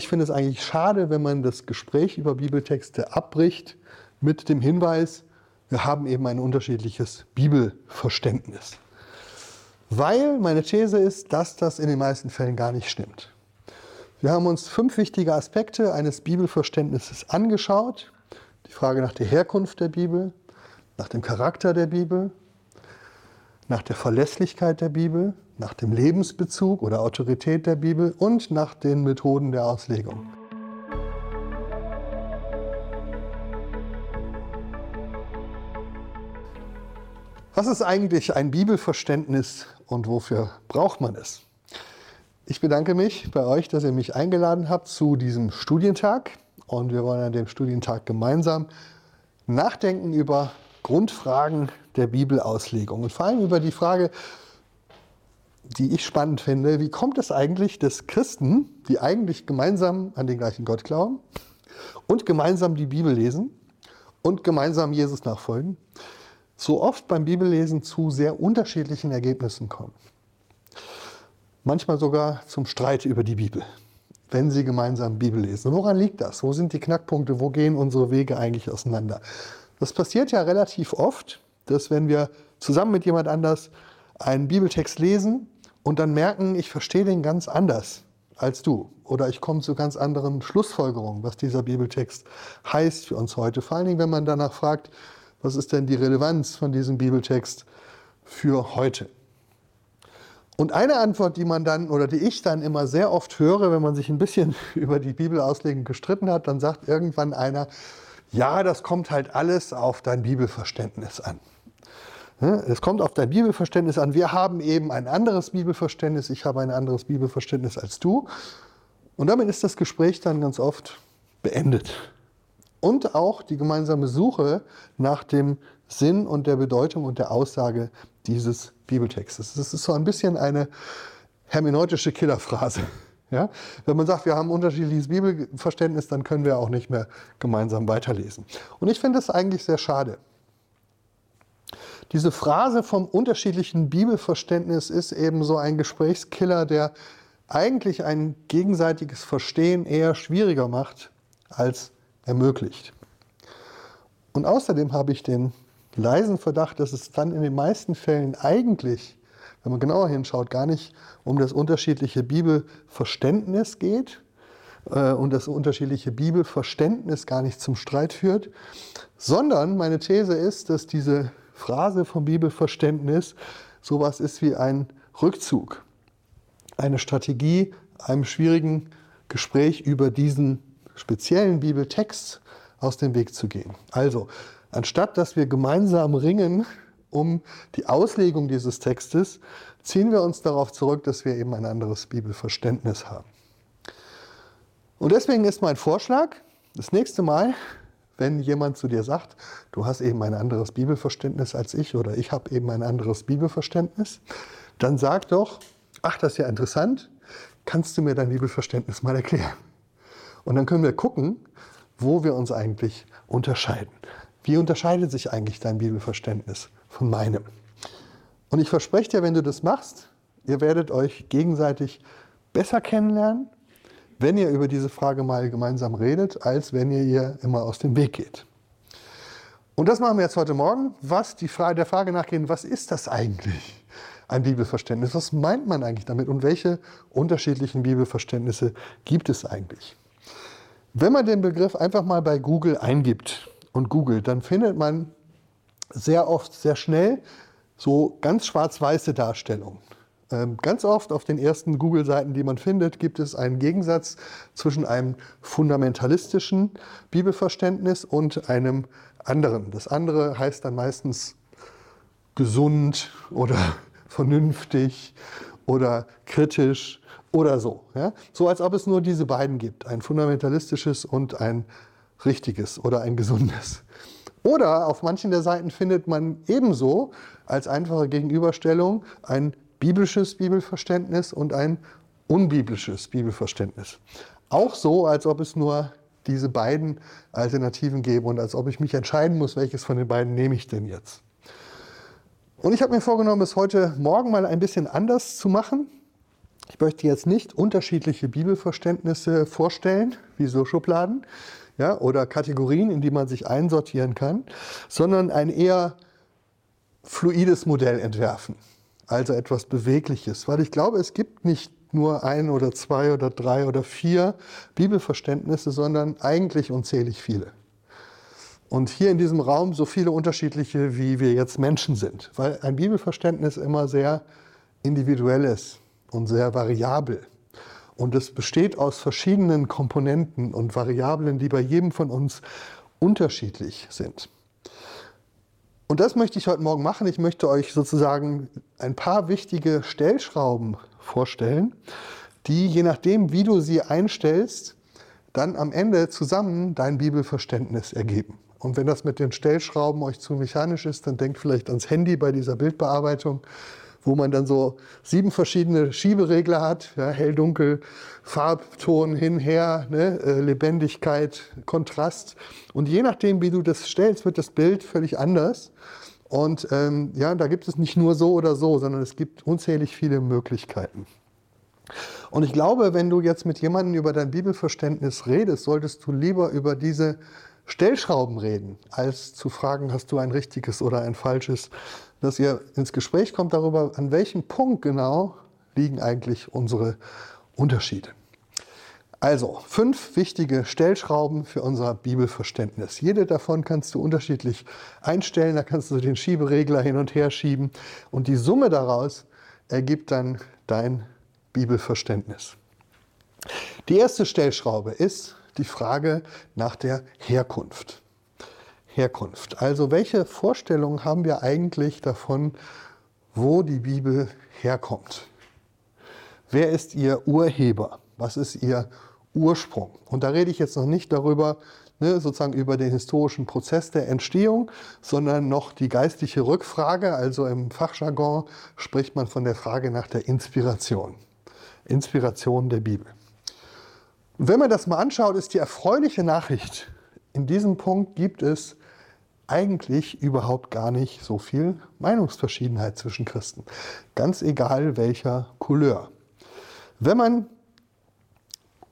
Ich finde es eigentlich schade, wenn man das Gespräch über Bibeltexte abbricht mit dem Hinweis, wir haben eben ein unterschiedliches Bibelverständnis. Weil meine These ist, dass das in den meisten Fällen gar nicht stimmt. Wir haben uns fünf wichtige Aspekte eines Bibelverständnisses angeschaut. Die Frage nach der Herkunft der Bibel, nach dem Charakter der Bibel, nach der Verlässlichkeit der Bibel, nach dem Lebensbezug oder Autorität der Bibel und nach den Methoden der Auslegung. Was ist eigentlich ein Bibelverständnis und wofür braucht man es? Ich bedanke mich bei euch, dass ihr mich eingeladen habt zu diesem Studientag und wir wollen an dem Studientag gemeinsam nachdenken über Grundfragen der Bibelauslegung und vor allem über die Frage, die ich spannend finde, wie kommt es eigentlich, dass Christen, die eigentlich gemeinsam an den gleichen Gott glauben und gemeinsam die Bibel lesen und gemeinsam Jesus nachfolgen, so oft beim Bibellesen zu sehr unterschiedlichen Ergebnissen kommen. Manchmal sogar zum Streit über die Bibel, wenn sie gemeinsam Bibel lesen. Woran liegt das? Wo sind die Knackpunkte? Wo gehen unsere Wege eigentlich auseinander? Das passiert ja relativ oft, dass wenn wir zusammen mit jemand anders einen Bibeltext lesen und dann merken, ich verstehe den ganz anders als du oder ich komme zu ganz anderen Schlussfolgerungen, was dieser Bibeltext heißt für uns heute. Vor allen Dingen, wenn man danach fragt, was ist denn die Relevanz von diesem Bibeltext für heute? Und eine Antwort, die man dann oder die ich dann immer sehr oft höre, wenn man sich ein bisschen über die Bibelauslegung gestritten hat, dann sagt irgendwann einer, ja, das kommt halt alles auf dein Bibelverständnis an. Es kommt auf dein Bibelverständnis an. Wir haben eben ein anderes Bibelverständnis. Ich habe ein anderes Bibelverständnis als du. Und damit ist das Gespräch dann ganz oft beendet. Und auch die gemeinsame Suche nach dem Sinn und der Bedeutung und der Aussage dieses Bibeltextes. Das ist so ein bisschen eine hermeneutische Killerphrase. Ja? Wenn man sagt, wir haben unterschiedliches Bibelverständnis, dann können wir auch nicht mehr gemeinsam weiterlesen. Und ich finde das eigentlich sehr schade. Diese Phrase vom unterschiedlichen Bibelverständnis ist eben so ein Gesprächskiller, der eigentlich ein gegenseitiges Verstehen eher schwieriger macht als ermöglicht. Und außerdem habe ich den leisen Verdacht, dass es dann in den meisten Fällen eigentlich wenn man genauer hinschaut, gar nicht um das unterschiedliche Bibelverständnis geht äh, und das unterschiedliche Bibelverständnis gar nicht zum Streit führt, sondern meine These ist, dass diese Phrase vom Bibelverständnis sowas ist wie ein Rückzug, eine Strategie, einem schwierigen Gespräch über diesen speziellen Bibeltext aus dem Weg zu gehen. Also, anstatt dass wir gemeinsam ringen um die Auslegung dieses Textes, ziehen wir uns darauf zurück, dass wir eben ein anderes Bibelverständnis haben. Und deswegen ist mein Vorschlag, das nächste Mal, wenn jemand zu dir sagt, du hast eben ein anderes Bibelverständnis als ich oder ich habe eben ein anderes Bibelverständnis, dann sag doch, ach, das ist ja interessant, kannst du mir dein Bibelverständnis mal erklären? Und dann können wir gucken, wo wir uns eigentlich unterscheiden. Wie unterscheidet sich eigentlich dein Bibelverständnis von meinem. Und ich verspreche dir, wenn du das machst, ihr werdet euch gegenseitig besser kennenlernen, wenn ihr über diese Frage mal gemeinsam redet, als wenn ihr ihr immer aus dem Weg geht. Und das machen wir jetzt heute Morgen, was die Frage, der Frage nachgehen, was ist das eigentlich, ein Bibelverständnis? Was meint man eigentlich damit und welche unterschiedlichen Bibelverständnisse gibt es eigentlich? Wenn man den Begriff einfach mal bei Google eingibt und googelt, dann findet man sehr oft sehr schnell so ganz schwarz-weiße Darstellungen. Ähm, ganz oft auf den ersten Google-Seiten, die man findet, gibt es einen Gegensatz zwischen einem fundamentalistischen Bibelverständnis und einem anderen. Das andere heißt dann meistens gesund oder vernünftig oder kritisch oder so. Ja? So als ob es nur diese beiden gibt, ein fundamentalistisches und ein richtiges oder ein gesundes. Oder auf manchen der Seiten findet man ebenso als einfache Gegenüberstellung ein biblisches Bibelverständnis und ein unbiblisches Bibelverständnis. Auch so, als ob es nur diese beiden Alternativen gäbe und als ob ich mich entscheiden muss, welches von den beiden nehme ich denn jetzt. Und ich habe mir vorgenommen, es heute Morgen mal ein bisschen anders zu machen. Ich möchte jetzt nicht unterschiedliche Bibelverständnisse vorstellen, wie so Schubladen ja, oder Kategorien, in die man sich einsortieren kann, sondern ein eher fluides Modell entwerfen, also etwas Bewegliches, weil ich glaube, es gibt nicht nur ein oder zwei oder drei oder vier Bibelverständnisse, sondern eigentlich unzählig viele. Und hier in diesem Raum so viele unterschiedliche, wie wir jetzt Menschen sind, weil ein Bibelverständnis immer sehr individuell ist und sehr variabel. Und es besteht aus verschiedenen Komponenten und Variablen, die bei jedem von uns unterschiedlich sind. Und das möchte ich heute Morgen machen. Ich möchte euch sozusagen ein paar wichtige Stellschrauben vorstellen, die je nachdem, wie du sie einstellst, dann am Ende zusammen dein Bibelverständnis ergeben. Und wenn das mit den Stellschrauben euch zu mechanisch ist, dann denkt vielleicht ans Handy bei dieser Bildbearbeitung, wo man dann so sieben verschiedene Schieberegler hat, ja, hell, dunkel, Farbton hin, her, ne, äh, Lebendigkeit, Kontrast. Und je nachdem, wie du das stellst, wird das Bild völlig anders. Und ähm, ja, da gibt es nicht nur so oder so, sondern es gibt unzählig viele Möglichkeiten. Und ich glaube, wenn du jetzt mit jemandem über dein Bibelverständnis redest, solltest du lieber über diese Stellschrauben reden, als zu fragen, hast du ein richtiges oder ein falsches, dass ihr ins Gespräch kommt darüber, an welchem Punkt genau liegen eigentlich unsere Unterschiede. Also, fünf wichtige Stellschrauben für unser Bibelverständnis. Jede davon kannst du unterschiedlich einstellen, da kannst du den Schieberegler hin und her schieben und die Summe daraus ergibt dann dein Bibelverständnis. Die erste Stellschraube ist die Frage nach der Herkunft. Herkunft. Also welche Vorstellungen haben wir eigentlich davon, wo die Bibel herkommt? Wer ist ihr Urheber? Was ist ihr Ursprung? Und da rede ich jetzt noch nicht darüber, ne, sozusagen über den historischen Prozess der Entstehung, sondern noch die geistliche Rückfrage. Also im Fachjargon spricht man von der Frage nach der Inspiration. Inspiration der Bibel. Wenn man das mal anschaut, ist die erfreuliche Nachricht, in diesem Punkt gibt es eigentlich überhaupt gar nicht so viel Meinungsverschiedenheit zwischen Christen. Ganz egal welcher Couleur. Wenn man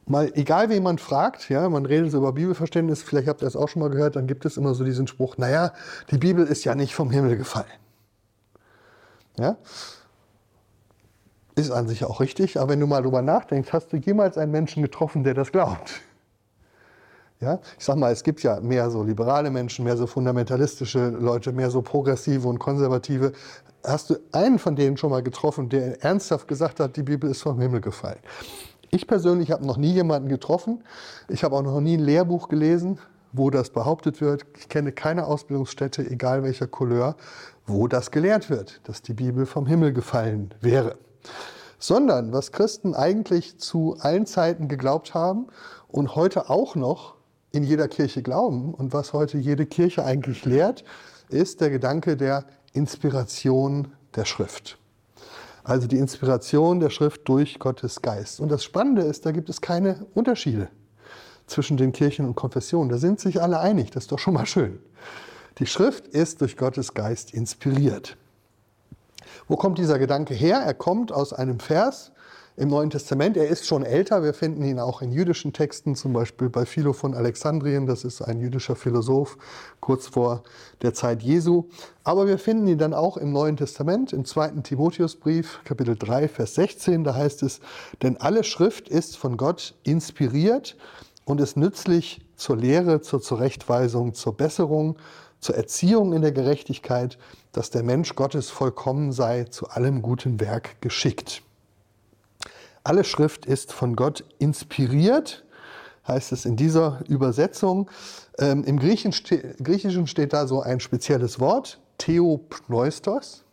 mal, egal wen man fragt, ja, man redet so über Bibelverständnis, vielleicht habt ihr das auch schon mal gehört, dann gibt es immer so diesen Spruch, naja, die Bibel ist ja nicht vom Himmel gefallen. Ja? Ist an sich auch richtig, aber wenn du mal drüber nachdenkst, hast du jemals einen Menschen getroffen, der das glaubt? Ja, ich sag mal, es gibt ja mehr so liberale Menschen, mehr so fundamentalistische Leute, mehr so progressive und konservative. Hast du einen von denen schon mal getroffen, der ernsthaft gesagt hat, die Bibel ist vom Himmel gefallen? Ich persönlich habe noch nie jemanden getroffen. Ich habe auch noch nie ein Lehrbuch gelesen, wo das behauptet wird. Ich kenne keine Ausbildungsstätte, egal welcher Couleur, wo das gelehrt wird, dass die Bibel vom Himmel gefallen wäre. Sondern was Christen eigentlich zu allen Zeiten geglaubt haben und heute auch noch in jeder Kirche glauben und was heute jede Kirche eigentlich lehrt, ist der Gedanke der Inspiration der Schrift. Also die Inspiration der Schrift durch Gottes Geist. Und das Spannende ist, da gibt es keine Unterschiede zwischen den Kirchen und Konfessionen. Da sind sich alle einig, das ist doch schon mal schön. Die Schrift ist durch Gottes Geist inspiriert. Wo kommt dieser Gedanke her? Er kommt aus einem Vers im Neuen Testament. Er ist schon älter. Wir finden ihn auch in jüdischen Texten, zum Beispiel bei Philo von Alexandrien. Das ist ein jüdischer Philosoph kurz vor der Zeit Jesu. Aber wir finden ihn dann auch im Neuen Testament, im zweiten Timotheusbrief, Kapitel 3, Vers 16. Da heißt es, denn alle Schrift ist von Gott inspiriert und ist nützlich zur Lehre, zur Zurechtweisung, zur Besserung, zur Erziehung in der Gerechtigkeit, dass der Mensch Gottes vollkommen sei, zu allem guten Werk geschickt. Alle Schrift ist von Gott inspiriert, heißt es in dieser Übersetzung. Ähm, Im Griechischen steht da so ein spezielles Wort, Theopneustos,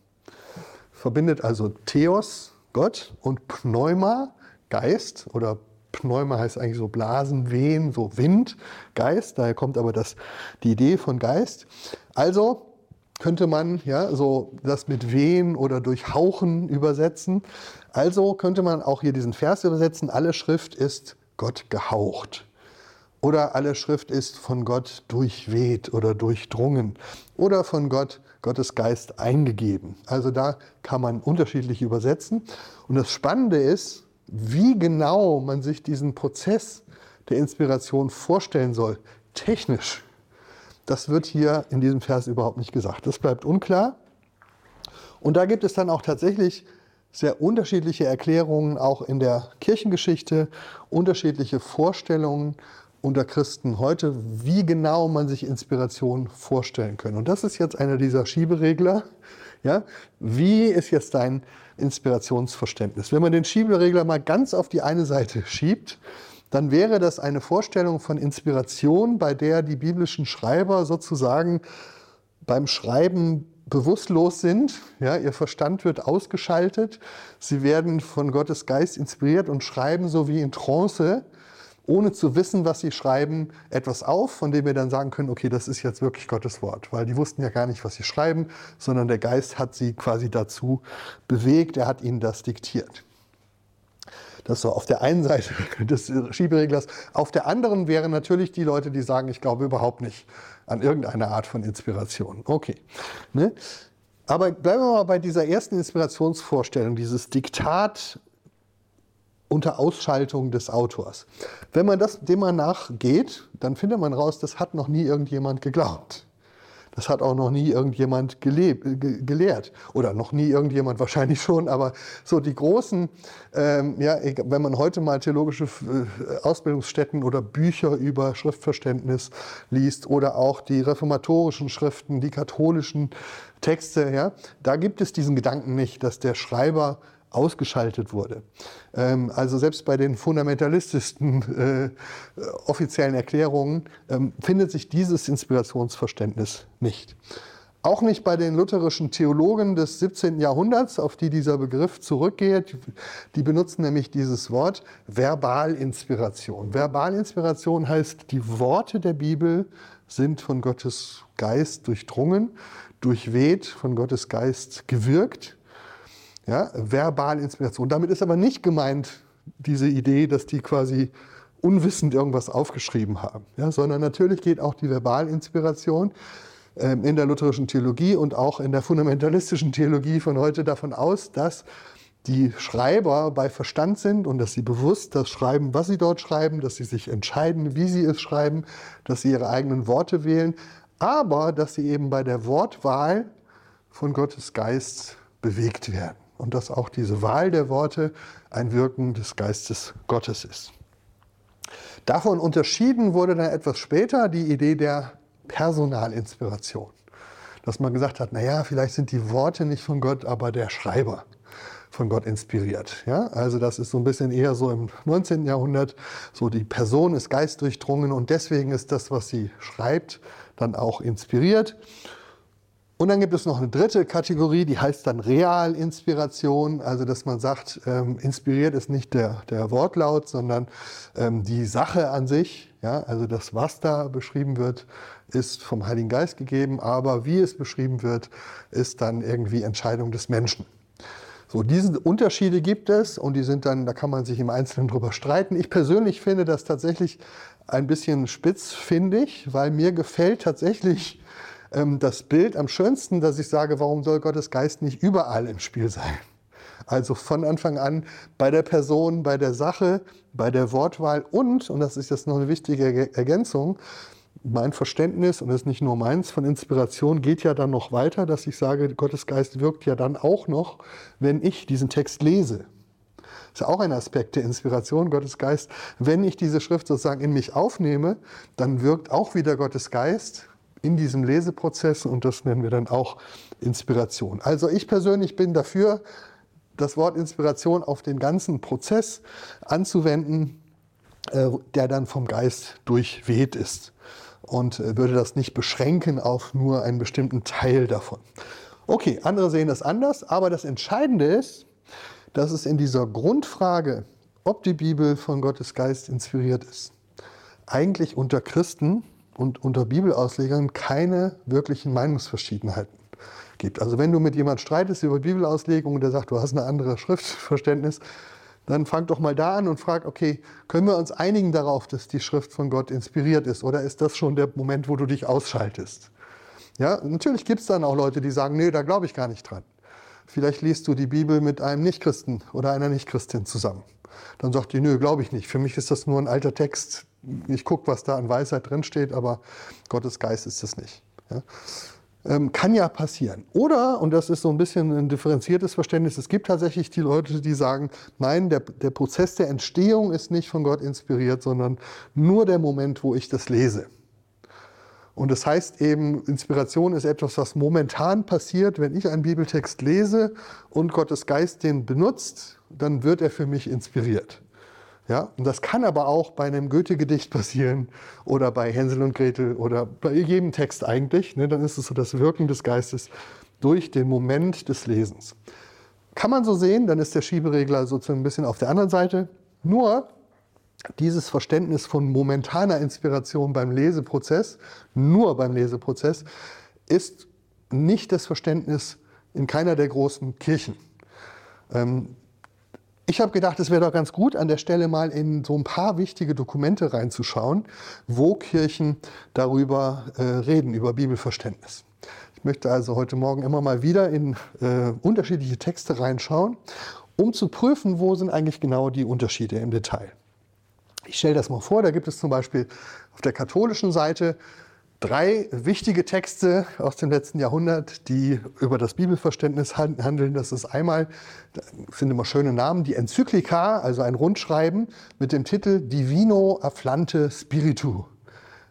verbindet also Theos, Gott, und Pneuma, Geist, oder Pneuma heißt eigentlich so Blasen, Wehen, so Wind, Geist, daher kommt aber das, die Idee von Geist. Also könnte man ja so das mit wehen oder durchhauchen übersetzen. Also könnte man auch hier diesen Vers übersetzen, alle Schrift ist Gott gehaucht. Oder alle Schrift ist von Gott durchweht oder durchdrungen. Oder von Gott, Gottes Geist eingegeben. Also da kann man unterschiedlich übersetzen. Und das Spannende ist, wie genau man sich diesen Prozess der Inspiration vorstellen soll, technisch, das wird hier in diesem Vers überhaupt nicht gesagt. Das bleibt unklar. Und da gibt es dann auch tatsächlich sehr unterschiedliche Erklärungen, auch in der Kirchengeschichte, unterschiedliche Vorstellungen unter Christen heute, wie genau man sich Inspiration vorstellen kann. Und das ist jetzt einer dieser Schieberegler. Ja? Wie ist jetzt dein Inspirationsverständnis? Wenn man den Schieberegler mal ganz auf die eine Seite schiebt, dann wäre das eine Vorstellung von Inspiration, bei der die biblischen Schreiber sozusagen beim Schreiben bewusstlos sind. Ja, ihr Verstand wird ausgeschaltet. Sie werden von Gottes Geist inspiriert und schreiben so wie in Trance, ohne zu wissen, was sie schreiben, etwas auf, von dem wir dann sagen können, okay, das ist jetzt wirklich Gottes Wort. Weil die wussten ja gar nicht, was sie schreiben, sondern der Geist hat sie quasi dazu bewegt, er hat ihnen das diktiert. Das so auf der einen Seite des Schiebereglers. Auf der anderen wären natürlich die Leute, die sagen, ich glaube überhaupt nicht an irgendeine Art von Inspiration. Okay. Ne? Aber bleiben wir mal bei dieser ersten Inspirationsvorstellung, dieses Diktat unter Ausschaltung des Autors. Wenn man das, dem mal nachgeht, dann findet man raus, das hat noch nie irgendjemand geglaubt. Das hat auch noch nie irgendjemand gelebt, gelehrt. Oder noch nie irgendjemand wahrscheinlich schon, aber so die großen, ähm, ja, wenn man heute mal theologische äh, Ausbildungsstätten oder Bücher über Schriftverständnis liest oder auch die reformatorischen Schriften, die katholischen Texte, ja, da gibt es diesen Gedanken nicht, dass der Schreiber ausgeschaltet wurde. Ähm, also selbst bei den fundamentalistischen äh, offiziellen Erklärungen ähm, findet sich dieses Inspirationsverständnis nicht. Auch nicht bei den lutherischen Theologen des 17. Jahrhunderts, auf die dieser Begriff zurückgeht. Die benutzen nämlich dieses Wort Verbalinspiration. Verbalinspiration heißt, die Worte der Bibel sind von Gottes Geist durchdrungen, durchweht, von Gottes Geist gewirkt ja, Verbalinspiration. Damit ist aber nicht gemeint diese Idee, dass die quasi unwissend irgendwas aufgeschrieben haben, ja, sondern natürlich geht auch die Verbalinspiration ähm, in der lutherischen Theologie und auch in der fundamentalistischen Theologie von heute davon aus, dass die Schreiber bei Verstand sind und dass sie bewusst das schreiben, was sie dort schreiben, dass sie sich entscheiden, wie sie es schreiben, dass sie ihre eigenen Worte wählen, aber dass sie eben bei der Wortwahl von Gottes Geist bewegt werden und dass auch diese Wahl der Worte ein Wirken des Geistes Gottes ist. Davon unterschieden wurde dann etwas später die Idee der Personalinspiration. Dass man gesagt hat, naja, vielleicht sind die Worte nicht von Gott, aber der Schreiber von Gott inspiriert. Ja? Also das ist so ein bisschen eher so im 19. Jahrhundert, so die Person ist geistdurchdrungen und deswegen ist das, was sie schreibt, dann auch inspiriert. Und dann gibt es noch eine dritte Kategorie, die heißt dann Realinspiration, also dass man sagt, ähm, inspiriert ist nicht der, der Wortlaut, sondern ähm, die Sache an sich. Ja? Also das, was da beschrieben wird, ist vom Heiligen Geist gegeben, aber wie es beschrieben wird, ist dann irgendwie Entscheidung des Menschen. So, diese Unterschiede gibt es und die sind dann, da kann man sich im Einzelnen drüber streiten. Ich persönlich finde das tatsächlich ein bisschen spitzfindig, weil mir gefällt tatsächlich ähm, das Bild am schönsten, dass ich sage, warum soll Gottes Geist nicht überall im Spiel sein? Also von Anfang an bei der Person, bei der Sache, bei der Wortwahl und, und das ist jetzt noch eine wichtige Ergänzung, mein Verständnis, und das ist nicht nur meins, von Inspiration geht ja dann noch weiter, dass ich sage, Gottes Geist wirkt ja dann auch noch, wenn ich diesen Text lese. Das ist ja auch ein Aspekt der Inspiration, Gottes Geist. Wenn ich diese Schrift sozusagen in mich aufnehme, dann wirkt auch wieder Gottes Geist in diesem Leseprozess und das nennen wir dann auch Inspiration. Also ich persönlich bin dafür, das Wort Inspiration auf den ganzen Prozess anzuwenden, äh, der dann vom Geist durchweht ist und äh, würde das nicht beschränken auf nur einen bestimmten Teil davon. Okay, andere sehen das anders, aber das Entscheidende ist, dass es in dieser Grundfrage, ob die Bibel von Gottes Geist inspiriert ist, eigentlich unter Christen und unter Bibelauslegern keine wirklichen Meinungsverschiedenheiten gibt. Also wenn du mit jemand streitest über Bibelauslegung und der sagt, du hast ein anderes Schriftverständnis, dann fang doch mal da an und frag, okay, können wir uns einigen darauf, dass die Schrift von Gott inspiriert ist? Oder ist das schon der Moment, wo du dich ausschaltest? Ja, natürlich gibt es dann auch Leute, die sagen, nee, da glaube ich gar nicht dran. Vielleicht liest du die Bibel mit einem Nichtchristen oder einer Nichtchristin zusammen. Dann sagt die, nö, glaube ich nicht. Für mich ist das nur ein alter Text. Ich gucke, was da an Weisheit drinsteht, aber Gottes Geist ist das nicht. Ja? Ähm, kann ja passieren. Oder, und das ist so ein bisschen ein differenziertes Verständnis, es gibt tatsächlich die Leute, die sagen, nein, der, der Prozess der Entstehung ist nicht von Gott inspiriert, sondern nur der Moment, wo ich das lese. Und das heißt eben, Inspiration ist etwas, was momentan passiert, wenn ich einen Bibeltext lese und Gottes Geist den benutzt, dann wird er für mich inspiriert. Ja, und das kann aber auch bei einem Goethe-Gedicht passieren oder bei Hänsel und Gretel oder bei jedem Text eigentlich. Ne, dann ist es so das Wirken des Geistes durch den Moment des Lesens. Kann man so sehen, dann ist der Schieberegler sozusagen ein bisschen auf der anderen Seite. Nur dieses Verständnis von momentaner Inspiration beim Leseprozess, nur beim Leseprozess, ist nicht das Verständnis in keiner der großen Kirchen. Ähm, ich habe gedacht, es wäre doch ganz gut, an der Stelle mal in so ein paar wichtige Dokumente reinzuschauen, wo Kirchen darüber äh, reden, über Bibelverständnis. Ich möchte also heute Morgen immer mal wieder in äh, unterschiedliche Texte reinschauen, um zu prüfen, wo sind eigentlich genau die Unterschiede im Detail. Ich stelle das mal vor, da gibt es zum Beispiel auf der katholischen Seite drei wichtige Texte aus dem letzten Jahrhundert, die über das Bibelverständnis handeln. Das ist einmal, das sind immer schöne Namen, die Enzyklika, also ein Rundschreiben mit dem Titel Divino Afflante Spiritu.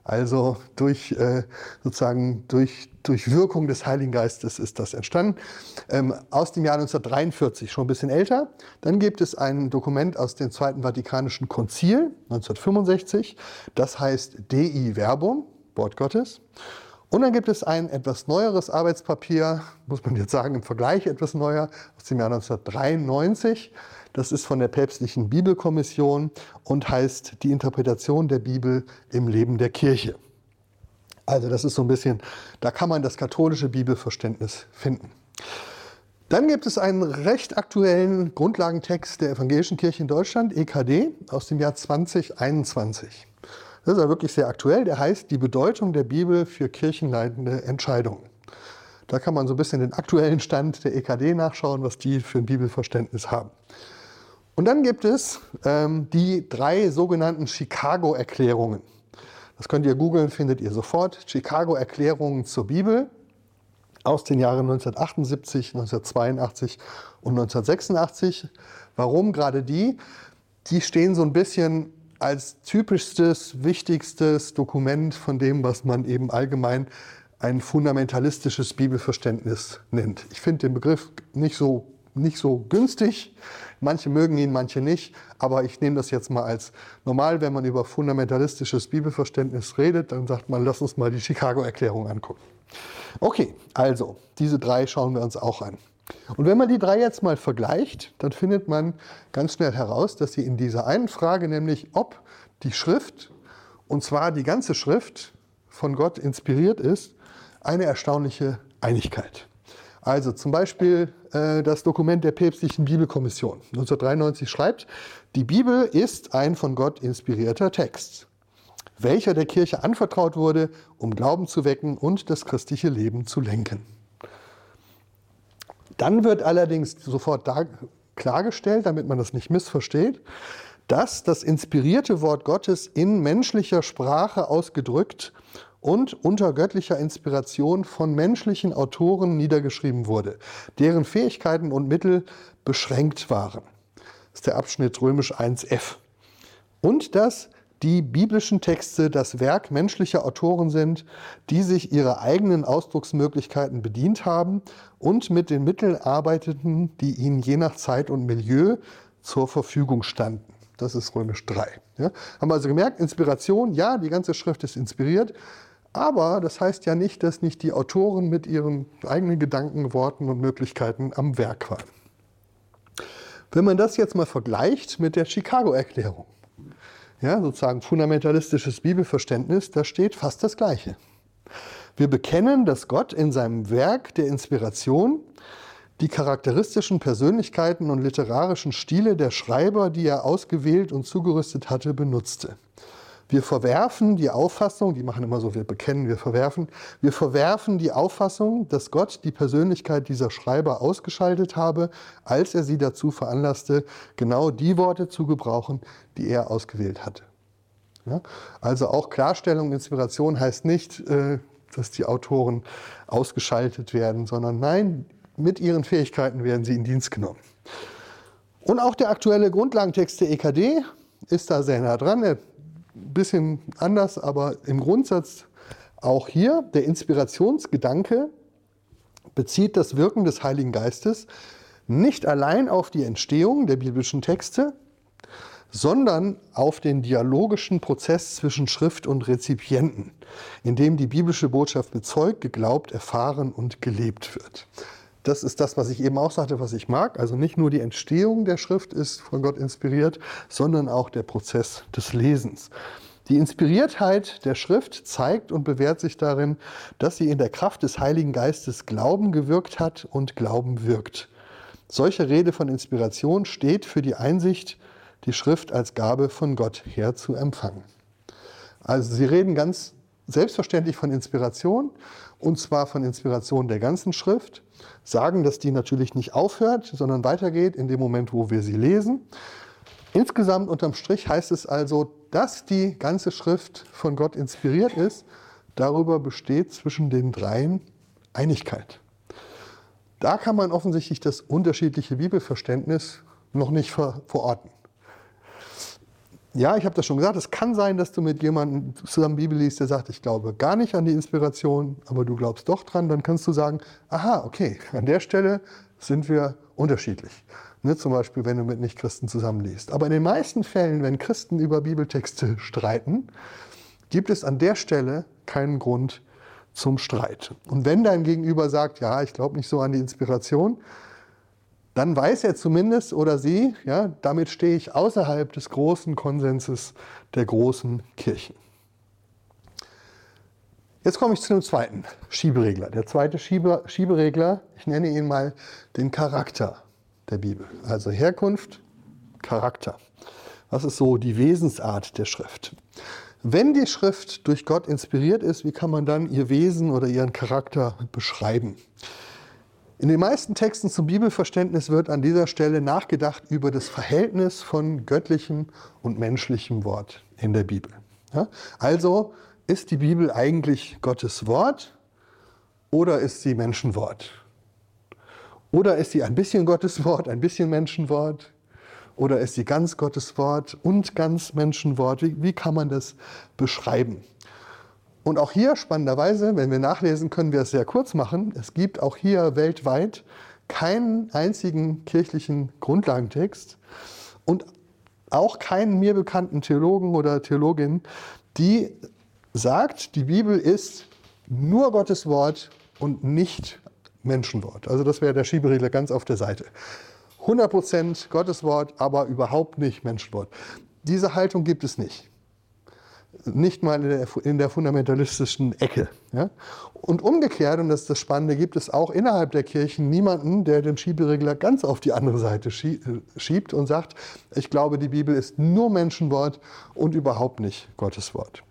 Also durch, äh, sozusagen durch, durch Wirkung des Heiligen Geistes ist das entstanden. Ähm, aus dem Jahr 1943, schon ein bisschen älter. Dann gibt es ein Dokument aus dem Zweiten Vatikanischen Konzil 1965. Das heißt Dei Verbum, Wort Gottes. Und dann gibt es ein etwas neueres Arbeitspapier, muss man jetzt sagen, im Vergleich etwas neuer, aus dem Jahr 1993. Das ist von der päpstlichen Bibelkommission und heißt die Interpretation der Bibel im Leben der Kirche. Also das ist so ein bisschen, da kann man das katholische Bibelverständnis finden. Dann gibt es einen recht aktuellen Grundlagentext der Evangelischen Kirche in Deutschland, EKD, aus dem Jahr 2021. Das ist ja wirklich sehr aktuell. Der heißt Die Bedeutung der Bibel für kirchenleitende Entscheidungen. Da kann man so ein bisschen den aktuellen Stand der EKD nachschauen, was die für ein Bibelverständnis haben. Und dann gibt es ähm, die drei sogenannten Chicago-Erklärungen. Das könnt ihr googeln, findet ihr sofort. Chicago-Erklärungen zur Bibel aus den Jahren 1978, 1982 und 1986. Warum gerade die? Die stehen so ein bisschen als typischstes, wichtigstes Dokument von dem, was man eben allgemein ein fundamentalistisches Bibelverständnis nennt. Ich finde den Begriff nicht so, nicht so günstig. Manche mögen ihn, manche nicht. Aber ich nehme das jetzt mal als normal, wenn man über fundamentalistisches Bibelverständnis redet, dann sagt man, lass uns mal die Chicago-Erklärung angucken. Okay, also diese drei schauen wir uns auch an. Und wenn man die drei jetzt mal vergleicht, dann findet man ganz schnell heraus, dass sie in dieser einen Frage, nämlich ob die Schrift, und zwar die ganze Schrift, von Gott inspiriert ist, eine erstaunliche Einigkeit. Also zum Beispiel äh, das Dokument der päpstlichen Bibelkommission 1993 schreibt, die Bibel ist ein von Gott inspirierter Text, welcher der Kirche anvertraut wurde, um Glauben zu wecken und das christliche Leben zu lenken. Dann wird allerdings sofort klargestellt, damit man das nicht missversteht, dass das inspirierte Wort Gottes in menschlicher Sprache ausgedrückt und unter göttlicher Inspiration von menschlichen Autoren niedergeschrieben wurde, deren Fähigkeiten und Mittel beschränkt waren. Das ist der Abschnitt römisch 1f. Und dass die biblischen Texte das Werk menschlicher Autoren sind, die sich ihrer eigenen Ausdrucksmöglichkeiten bedient haben und mit den Mitteln arbeiteten, die ihnen je nach Zeit und Milieu zur Verfügung standen. Das ist römisch 3. Ja? Haben wir also gemerkt, Inspiration, ja, die ganze Schrift ist inspiriert, aber das heißt ja nicht, dass nicht die Autoren mit ihren eigenen Gedanken, Worten und Möglichkeiten am Werk waren. Wenn man das jetzt mal vergleicht mit der Chicago-Erklärung, ja, sozusagen fundamentalistisches Bibelverständnis, da steht fast das Gleiche. Wir bekennen, dass Gott in seinem Werk der Inspiration die charakteristischen Persönlichkeiten und literarischen Stile der Schreiber, die er ausgewählt und zugerüstet hatte, benutzte. Wir verwerfen die Auffassung, die machen immer so, wir bekennen, wir verwerfen, wir verwerfen die Auffassung, dass Gott die Persönlichkeit dieser Schreiber ausgeschaltet habe, als er sie dazu veranlasste, genau die Worte zu gebrauchen, die er ausgewählt hatte. Ja? Also auch Klarstellung, Inspiration heißt nicht, äh, dass die Autoren ausgeschaltet werden, sondern nein, mit ihren Fähigkeiten werden sie in Dienst genommen. Und auch der aktuelle Grundlagentext der EKD ist da sehr nah dran. Ein bisschen anders, aber im Grundsatz auch hier. Der Inspirationsgedanke bezieht das Wirken des Heiligen Geistes nicht allein auf die Entstehung der biblischen Texte, sondern auf den dialogischen Prozess zwischen Schrift und Rezipienten, in dem die biblische Botschaft bezeugt, geglaubt, erfahren und gelebt wird. Das ist das, was ich eben auch sagte, was ich mag. Also nicht nur die Entstehung der Schrift ist von Gott inspiriert, sondern auch der Prozess des Lesens. Die Inspiriertheit der Schrift zeigt und bewährt sich darin, dass sie in der Kraft des Heiligen Geistes Glauben gewirkt hat und Glauben wirkt. Solche Rede von Inspiration steht für die Einsicht, die Schrift als Gabe von Gott her zu empfangen. Also sie reden ganz selbstverständlich von Inspiration und zwar von Inspiration der ganzen Schrift, sagen, dass die natürlich nicht aufhört, sondern weitergeht in dem Moment, wo wir sie lesen. Insgesamt unterm Strich heißt es also, dass die ganze Schrift von Gott inspiriert ist. Darüber besteht zwischen den dreien Einigkeit. Da kann man offensichtlich das unterschiedliche Bibelverständnis noch nicht verorten. Ja, ich habe das schon gesagt, es kann sein, dass du mit jemandem zusammen Bibel liest, der sagt, ich glaube gar nicht an die Inspiration, aber du glaubst doch dran, dann kannst du sagen, aha, okay, an der Stelle sind wir unterschiedlich. Ne, zum Beispiel, wenn du mit Nichtchristen zusammenliest. Aber in den meisten Fällen, wenn Christen über Bibeltexte streiten, gibt es an der Stelle keinen Grund zum Streit. Und wenn dein Gegenüber sagt, ja, ich glaube nicht so an die Inspiration, dann weiß er zumindest oder sie, ja, damit stehe ich außerhalb des großen Konsenses der großen Kirchen. Jetzt komme ich zu dem zweiten Schieberegler. Der zweite Schiebe, Schieberegler, ich nenne ihn mal den Charakter der Bibel. Also Herkunft, Charakter. Was ist so die Wesensart der Schrift? Wenn die Schrift durch Gott inspiriert ist, wie kann man dann ihr Wesen oder ihren Charakter beschreiben? In den meisten Texten zum Bibelverständnis wird an dieser Stelle nachgedacht über das Verhältnis von göttlichem und menschlichem Wort in der Bibel. Ja? Also ist die Bibel eigentlich Gottes Wort oder ist sie Menschenwort? Oder ist sie ein bisschen Gottes Wort, ein bisschen Menschenwort? Oder ist sie ganz Gottes Wort und ganz Menschenwort? Wie, wie kann man das beschreiben? Und auch hier spannenderweise, wenn wir nachlesen, können wir es sehr kurz machen. Es gibt auch hier weltweit keinen einzigen kirchlichen Grundlagentext und auch keinen mir bekannten Theologen oder Theologin, die sagt, die Bibel ist nur Gottes Wort und nicht Menschenwort. Also das wäre der Schieberegler ganz auf der Seite. 100% Gottes Wort, aber überhaupt nicht Menschenwort. Diese Haltung gibt es nicht nicht mal in der, in der fundamentalistischen Ecke. Ja? Und umgekehrt, und das ist das Spannende, gibt es auch innerhalb der Kirchen niemanden, der den Schieberegler ganz auf die andere Seite schiebt und sagt, ich glaube, die Bibel ist nur Menschenwort und überhaupt nicht Gottes Wort.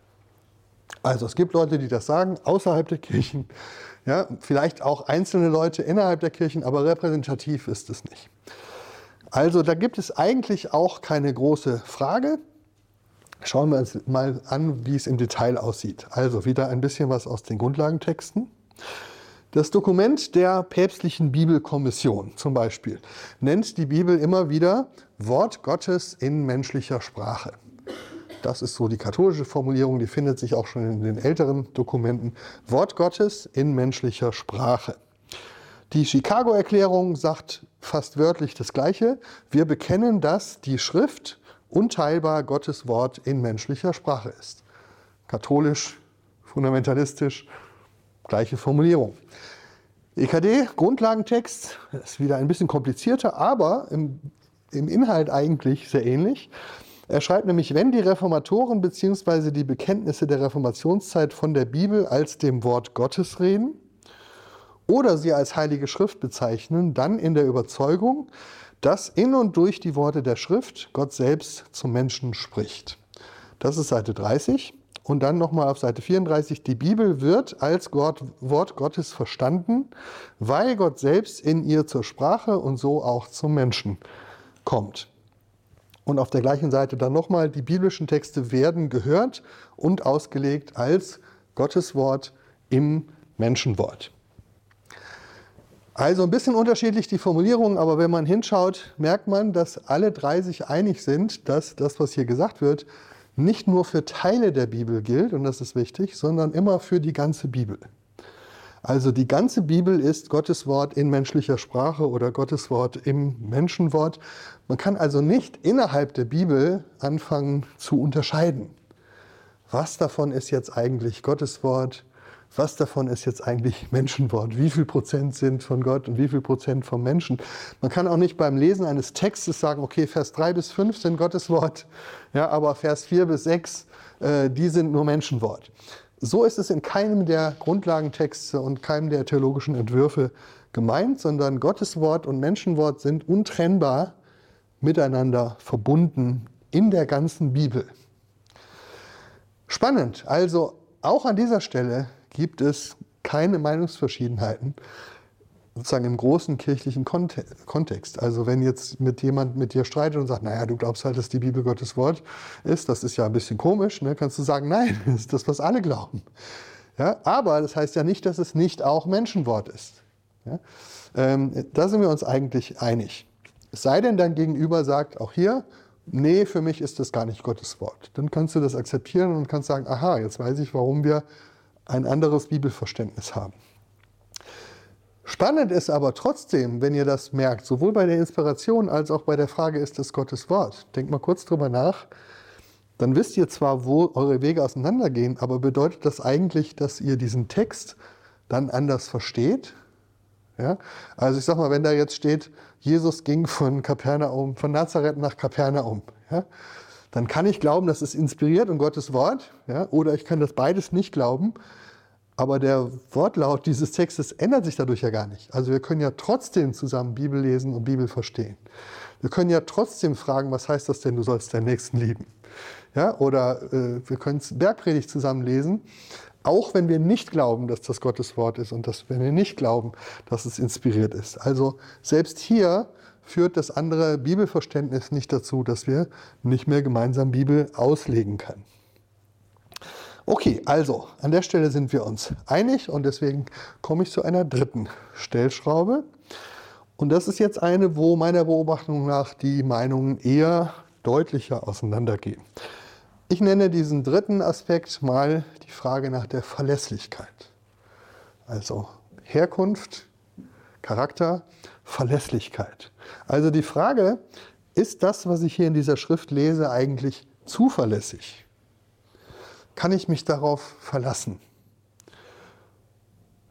Also es gibt Leute, die das sagen, außerhalb der Kirchen, ja, vielleicht auch einzelne Leute innerhalb der Kirchen, aber repräsentativ ist es nicht. Also da gibt es eigentlich auch keine große Frage. Schauen wir uns mal an, wie es im Detail aussieht. Also wieder ein bisschen was aus den Grundlagentexten. Das Dokument der päpstlichen Bibelkommission zum Beispiel nennt die Bibel immer wieder Wort Gottes in menschlicher Sprache. Das ist so die katholische Formulierung, die findet sich auch schon in den älteren Dokumenten. Wort Gottes in menschlicher Sprache. Die Chicago-Erklärung sagt fast wörtlich das Gleiche. Wir bekennen, dass die Schrift unteilbar Gottes Wort in menschlicher Sprache ist. Katholisch, fundamentalistisch, gleiche Formulierung. EKD, Grundlagentext, ist wieder ein bisschen komplizierter, aber im, im Inhalt eigentlich sehr ähnlich. Er schreibt nämlich, wenn die Reformatoren bzw. die Bekenntnisse der Reformationszeit von der Bibel als dem Wort Gottes reden oder sie als heilige Schrift bezeichnen, dann in der Überzeugung, dass in und durch die Worte der Schrift Gott selbst zum Menschen spricht. Das ist Seite 30. Und dann nochmal auf Seite 34, die Bibel wird als Gott, Wort Gottes verstanden, weil Gott selbst in ihr zur Sprache und so auch zum Menschen kommt. Und auf der gleichen Seite dann nochmal, die biblischen Texte werden gehört und ausgelegt als Gottes Wort im Menschenwort. Also ein bisschen unterschiedlich die Formulierungen, aber wenn man hinschaut, merkt man, dass alle drei sich einig sind, dass das, was hier gesagt wird, nicht nur für Teile der Bibel gilt, und das ist wichtig, sondern immer für die ganze Bibel. Also die ganze Bibel ist Gottes Wort in menschlicher Sprache oder Gottes Wort im Menschenwort. Man kann also nicht innerhalb der Bibel anfangen zu unterscheiden. Was davon ist jetzt eigentlich Gottes Wort? Was davon ist jetzt eigentlich Menschenwort? Wie viel Prozent sind von Gott und wie viel Prozent vom Menschen? Man kann auch nicht beim Lesen eines Textes sagen, okay, Vers 3 bis 5 sind Gottes Wort, ja, aber Vers 4 bis 6, äh, die sind nur Menschenwort. So ist es in keinem der Grundlagentexte und keinem der theologischen Entwürfe gemeint, sondern Gottes Wort und Menschenwort sind untrennbar miteinander verbunden in der ganzen Bibel. Spannend. Also auch an dieser Stelle gibt es keine Meinungsverschiedenheiten, sozusagen im großen kirchlichen Kontext. Also wenn jetzt mit jemand mit dir streitet und sagt, naja, du glaubst halt, dass die Bibel Gottes Wort ist, das ist ja ein bisschen komisch, ne? kannst du sagen, nein, das ist das, was alle glauben. Ja? Aber das heißt ja nicht, dass es nicht auch Menschenwort ist. Ja? Ähm, da sind wir uns eigentlich einig. Es sei denn, dein Gegenüber sagt auch hier, nee, für mich ist das gar nicht Gottes Wort. Dann kannst du das akzeptieren und kannst sagen, aha, jetzt weiß ich, warum wir ein anderes Bibelverständnis haben. Spannend ist aber trotzdem, wenn ihr das merkt, sowohl bei der Inspiration als auch bei der Frage, ist es Gottes Wort? Denkt mal kurz drüber nach. Dann wisst ihr zwar, wo eure Wege auseinandergehen, aber bedeutet das eigentlich, dass ihr diesen Text dann anders versteht? Ja? Also ich sag mal, wenn da jetzt steht, Jesus ging von Kapernaum, von Nazareth nach Kapernaum, ja? Dann kann ich glauben, das ist inspiriert und Gottes Wort, ja? oder ich kann das beides nicht glauben. Aber der Wortlaut dieses Textes ändert sich dadurch ja gar nicht. Also wir können ja trotzdem zusammen Bibel lesen und Bibel verstehen. Wir können ja trotzdem fragen, was heißt das denn, du sollst deinen Nächsten lieben. Ja, oder äh, wir können Bergpredigt zusammen lesen, auch wenn wir nicht glauben, dass das Gottes Wort ist und dass, wenn wir nicht glauben, dass es inspiriert ist. Also selbst hier führt das andere Bibelverständnis nicht dazu, dass wir nicht mehr gemeinsam Bibel auslegen können. Okay, also an der Stelle sind wir uns einig und deswegen komme ich zu einer dritten Stellschraube. Und das ist jetzt eine, wo meiner Beobachtung nach die Meinungen eher deutlicher auseinandergehen. Ich nenne diesen dritten Aspekt mal die Frage nach der Verlässlichkeit. Also Herkunft, Charakter, Verlässlichkeit. Also die Frage, ist das, was ich hier in dieser Schrift lese, eigentlich zuverlässig? Kann ich mich darauf verlassen?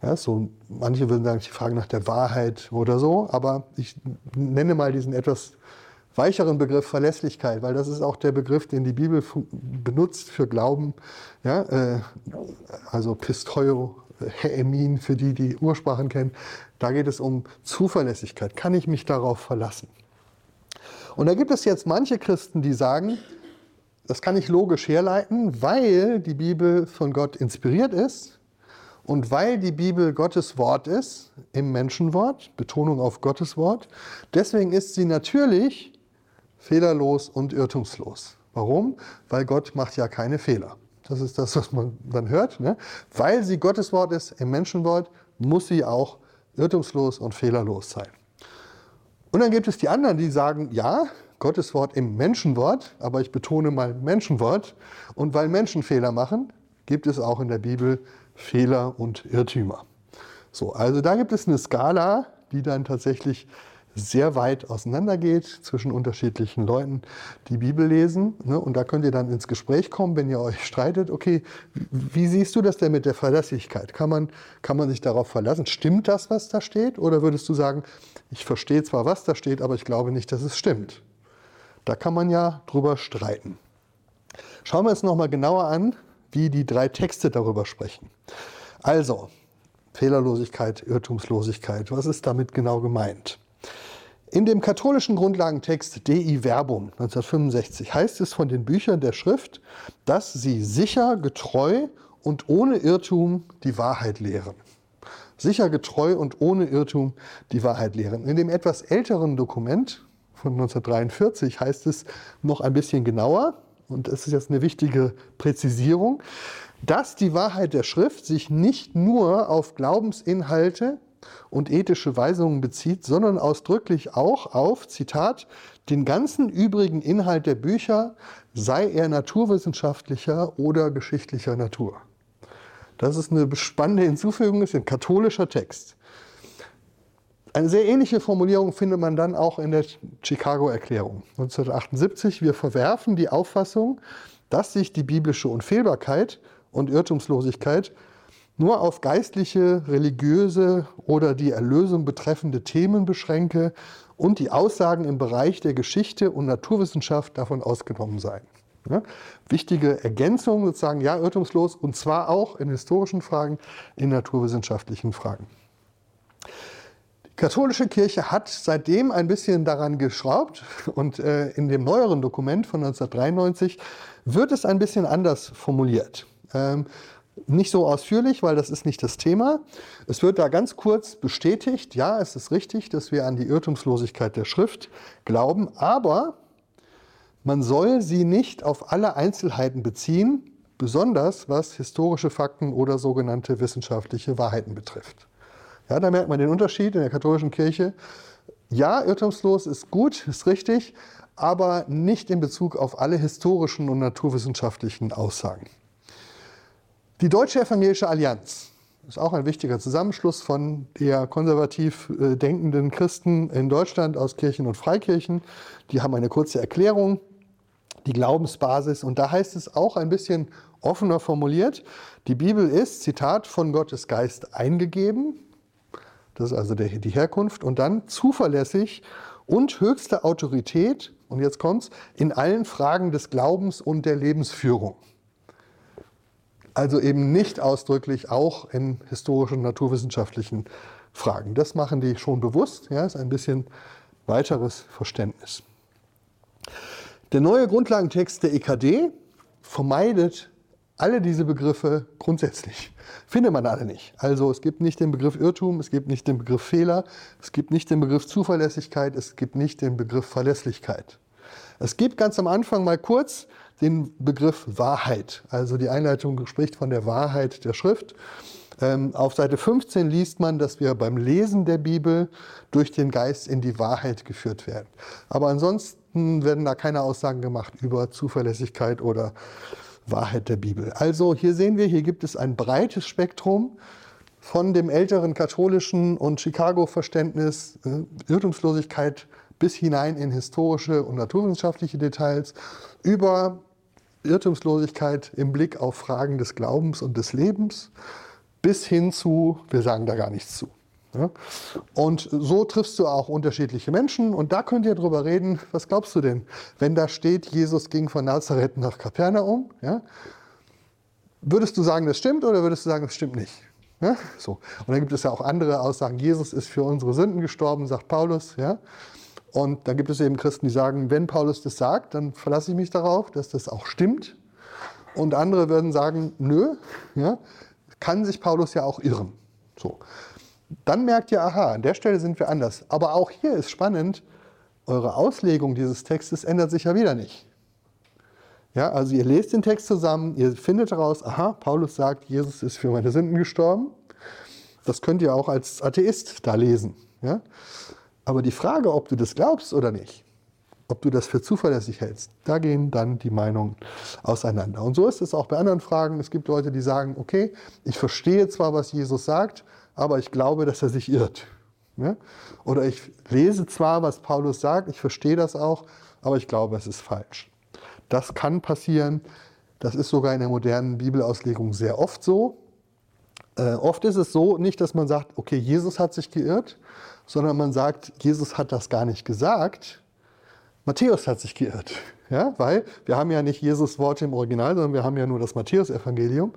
Ja, so, manche würden sagen, ich frage nach der Wahrheit oder so, aber ich nenne mal diesen etwas weicheren Begriff Verlässlichkeit, weil das ist auch der Begriff, den die Bibel benutzt für Glauben. Ja, äh, also Pisteuo, Heemin, für die, die Ursprachen kennen. Da geht es um Zuverlässigkeit. Kann ich mich darauf verlassen? Und da gibt es jetzt manche Christen, die sagen, das kann ich logisch herleiten, weil die Bibel von Gott inspiriert ist und weil die Bibel Gottes Wort ist, im Menschenwort, Betonung auf Gottes Wort. Deswegen ist sie natürlich fehlerlos und irrtumslos. Warum? Weil Gott macht ja keine Fehler. Das ist das, was man dann hört. Ne? Weil sie Gottes Wort ist, im Menschenwort, muss sie auch irrtumslos und fehlerlos sein. Und dann gibt es die anderen, die sagen, ja, Gottes Wort im Menschenwort, aber ich betone mal Menschenwort. Und weil Menschen Fehler machen, gibt es auch in der Bibel Fehler und Irrtümer. So, also da gibt es eine Skala, die dann tatsächlich sehr weit auseinandergeht zwischen unterschiedlichen Leuten, die Bibel lesen. Ne? Und da könnt ihr dann ins Gespräch kommen, wenn ihr euch streitet. Okay, wie siehst du das denn mit der Verlässlichkeit? Kann man, kann man sich darauf verlassen? Stimmt das, was da steht? Oder würdest du sagen, ich verstehe zwar, was da steht, aber ich glaube nicht, dass es stimmt? Da kann man ja drüber streiten. Schauen wir uns nochmal genauer an, wie die drei Texte darüber sprechen. Also, Fehlerlosigkeit, Irrtumslosigkeit, was ist damit genau gemeint? In dem katholischen Grundlagentext Dei Verbum 1965 heißt es von den Büchern der Schrift, dass sie sicher, getreu und ohne Irrtum die Wahrheit lehren. Sicher, getreu und ohne Irrtum die Wahrheit lehren. In dem etwas älteren Dokument von 1943 heißt es noch ein bisschen genauer, und das ist jetzt eine wichtige Präzisierung, dass die Wahrheit der Schrift sich nicht nur auf Glaubensinhalte und ethische Weisungen bezieht, sondern ausdrücklich auch auf, Zitat, den ganzen übrigen Inhalt der Bücher, sei er naturwissenschaftlicher oder geschichtlicher Natur. Das ist eine spannende Hinzufügung, ist ein katholischer Text. Eine sehr ähnliche Formulierung findet man dann auch in der Chicago-Erklärung 1978. Wir verwerfen die Auffassung, dass sich die biblische Unfehlbarkeit und Irrtumslosigkeit nur auf geistliche, religiöse oder die Erlösung betreffende Themen beschränke und die Aussagen im Bereich der Geschichte und Naturwissenschaft davon ausgenommen seien. Ja, wichtige Ergänzung sozusagen, ja, irrtumslos und zwar auch in historischen Fragen, in naturwissenschaftlichen Fragen. Die katholische Kirche hat seitdem ein bisschen daran geschraubt und äh, in dem neueren Dokument von 1993 wird es ein bisschen anders formuliert. Ähm, nicht so ausführlich, weil das ist nicht das Thema. Es wird da ganz kurz bestätigt, ja, es ist richtig, dass wir an die Irrtumslosigkeit der Schrift glauben, aber man soll sie nicht auf alle Einzelheiten beziehen, besonders was historische Fakten oder sogenannte wissenschaftliche Wahrheiten betrifft. Ja, da merkt man den Unterschied in der katholischen Kirche. Ja, irrtumslos ist gut, ist richtig, aber nicht in Bezug auf alle historischen und naturwissenschaftlichen Aussagen. Die Deutsche Evangelische Allianz ist auch ein wichtiger Zusammenschluss von eher konservativ äh, denkenden Christen in Deutschland aus Kirchen und Freikirchen. Die haben eine kurze Erklärung, die Glaubensbasis. Und da heißt es auch ein bisschen offener formuliert, die Bibel ist, Zitat, von Gottes Geist eingegeben. Das ist also die Herkunft. Und dann zuverlässig und höchste Autorität, und jetzt kommt's, in allen Fragen des Glaubens und der Lebensführung. Also eben nicht ausdrücklich auch in historischen, naturwissenschaftlichen Fragen. Das machen die schon bewusst, ja, ist ein bisschen weiteres Verständnis. Der neue Grundlagentext der EKD vermeidet alle diese Begriffe grundsätzlich. Findet man alle nicht. Also es gibt nicht den Begriff Irrtum, es gibt nicht den Begriff Fehler, es gibt nicht den Begriff Zuverlässigkeit, es gibt nicht den Begriff Verlässlichkeit. Es gibt ganz am Anfang mal kurz den Begriff Wahrheit. Also die Einleitung spricht von der Wahrheit der Schrift. Ähm, auf Seite 15 liest man, dass wir beim Lesen der Bibel durch den Geist in die Wahrheit geführt werden. Aber ansonsten werden da keine Aussagen gemacht über Zuverlässigkeit oder Wahrheit der Bibel. Also hier sehen wir, hier gibt es ein breites Spektrum von dem älteren katholischen und Chicago-Verständnis, äh, Irrtumslosigkeit bis hinein in historische und naturwissenschaftliche Details, über Irrtumslosigkeit im Blick auf Fragen des Glaubens und des Lebens bis hin zu, wir sagen da gar nichts zu. Und so triffst du auch unterschiedliche Menschen und da könnt ihr drüber reden, was glaubst du denn, wenn da steht, Jesus ging von Nazareth nach Kapernaum, ja? würdest du sagen, das stimmt oder würdest du sagen, das stimmt nicht? Ja? So. Und dann gibt es ja auch andere Aussagen, Jesus ist für unsere Sünden gestorben, sagt Paulus. Ja? Und dann gibt es eben Christen, die sagen, wenn Paulus das sagt, dann verlasse ich mich darauf, dass das auch stimmt. Und andere würden sagen, nö, ja, kann sich Paulus ja auch irren. So. Dann merkt ihr, aha, an der Stelle sind wir anders. Aber auch hier ist spannend, eure Auslegung dieses Textes ändert sich ja wieder nicht. Ja, also ihr lest den Text zusammen, ihr findet heraus, aha, Paulus sagt, Jesus ist für meine Sünden gestorben. Das könnt ihr auch als Atheist da lesen. Ja? Aber die Frage, ob du das glaubst oder nicht, ob du das für zuverlässig hältst, da gehen dann die Meinungen auseinander. Und so ist es auch bei anderen Fragen. Es gibt Leute, die sagen, okay, ich verstehe zwar, was Jesus sagt, aber ich glaube, dass er sich irrt. Ja? Oder ich lese zwar, was Paulus sagt, ich verstehe das auch, aber ich glaube, es ist falsch. Das kann passieren. Das ist sogar in der modernen Bibelauslegung sehr oft so. Äh, oft ist es so, nicht, dass man sagt, okay, Jesus hat sich geirrt, sondern man sagt, Jesus hat das gar nicht gesagt. Matthäus hat sich geirrt. Ja, weil wir haben ja nicht Jesus Worte im Original, sondern wir haben ja nur das Matthäusevangelium.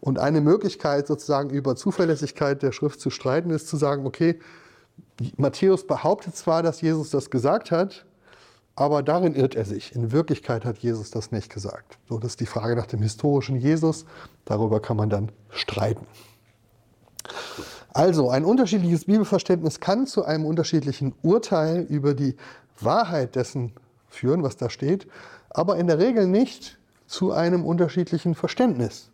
Und eine Möglichkeit, sozusagen über Zuverlässigkeit der Schrift zu streiten, ist zu sagen, okay, Matthäus behauptet zwar, dass Jesus das gesagt hat, aber darin irrt er sich. In Wirklichkeit hat Jesus das nicht gesagt. So, das ist die Frage nach dem historischen Jesus. Darüber kann man dann streiten. Also, ein unterschiedliches Bibelverständnis kann zu einem unterschiedlichen Urteil über die Wahrheit dessen führen, was da steht, aber in der Regel nicht zu einem unterschiedlichen Verständnis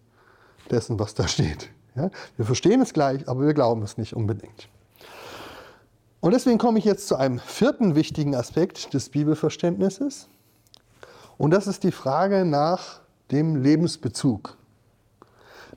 dessen, was da steht. Ja? Wir verstehen es gleich, aber wir glauben es nicht unbedingt. Und deswegen komme ich jetzt zu einem vierten wichtigen Aspekt des Bibelverständnisses. Und das ist die Frage nach dem Lebensbezug.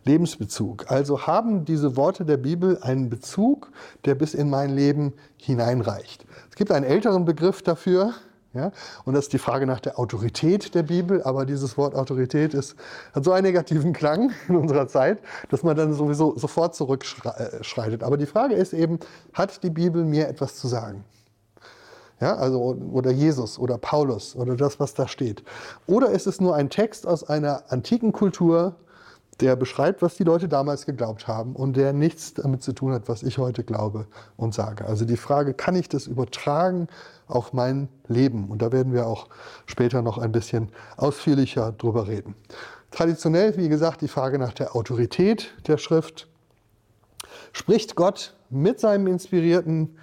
Lebensbezug. Also haben diese Worte der Bibel einen Bezug, der bis in mein Leben hineinreicht. Es gibt einen älteren Begriff dafür, ja? Und das ist die Frage nach der Autorität der Bibel. Aber dieses Wort Autorität ist, hat so einen negativen Klang in unserer Zeit, dass man dann sowieso sofort zurückschreitet. Aber die Frage ist eben, hat die Bibel mir etwas zu sagen? Ja, also, oder Jesus oder Paulus oder das, was da steht. Oder ist es nur ein Text aus einer antiken Kultur, der beschreibt, was die Leute damals geglaubt haben und der nichts damit zu tun hat, was ich heute glaube und sage. Also die Frage, kann ich das übertragen auf mein Leben? Und da werden wir auch später noch ein bisschen ausführlicher drüber reden. Traditionell, wie gesagt, die Frage nach der Autorität der Schrift. Spricht Gott mit seinem inspirierten,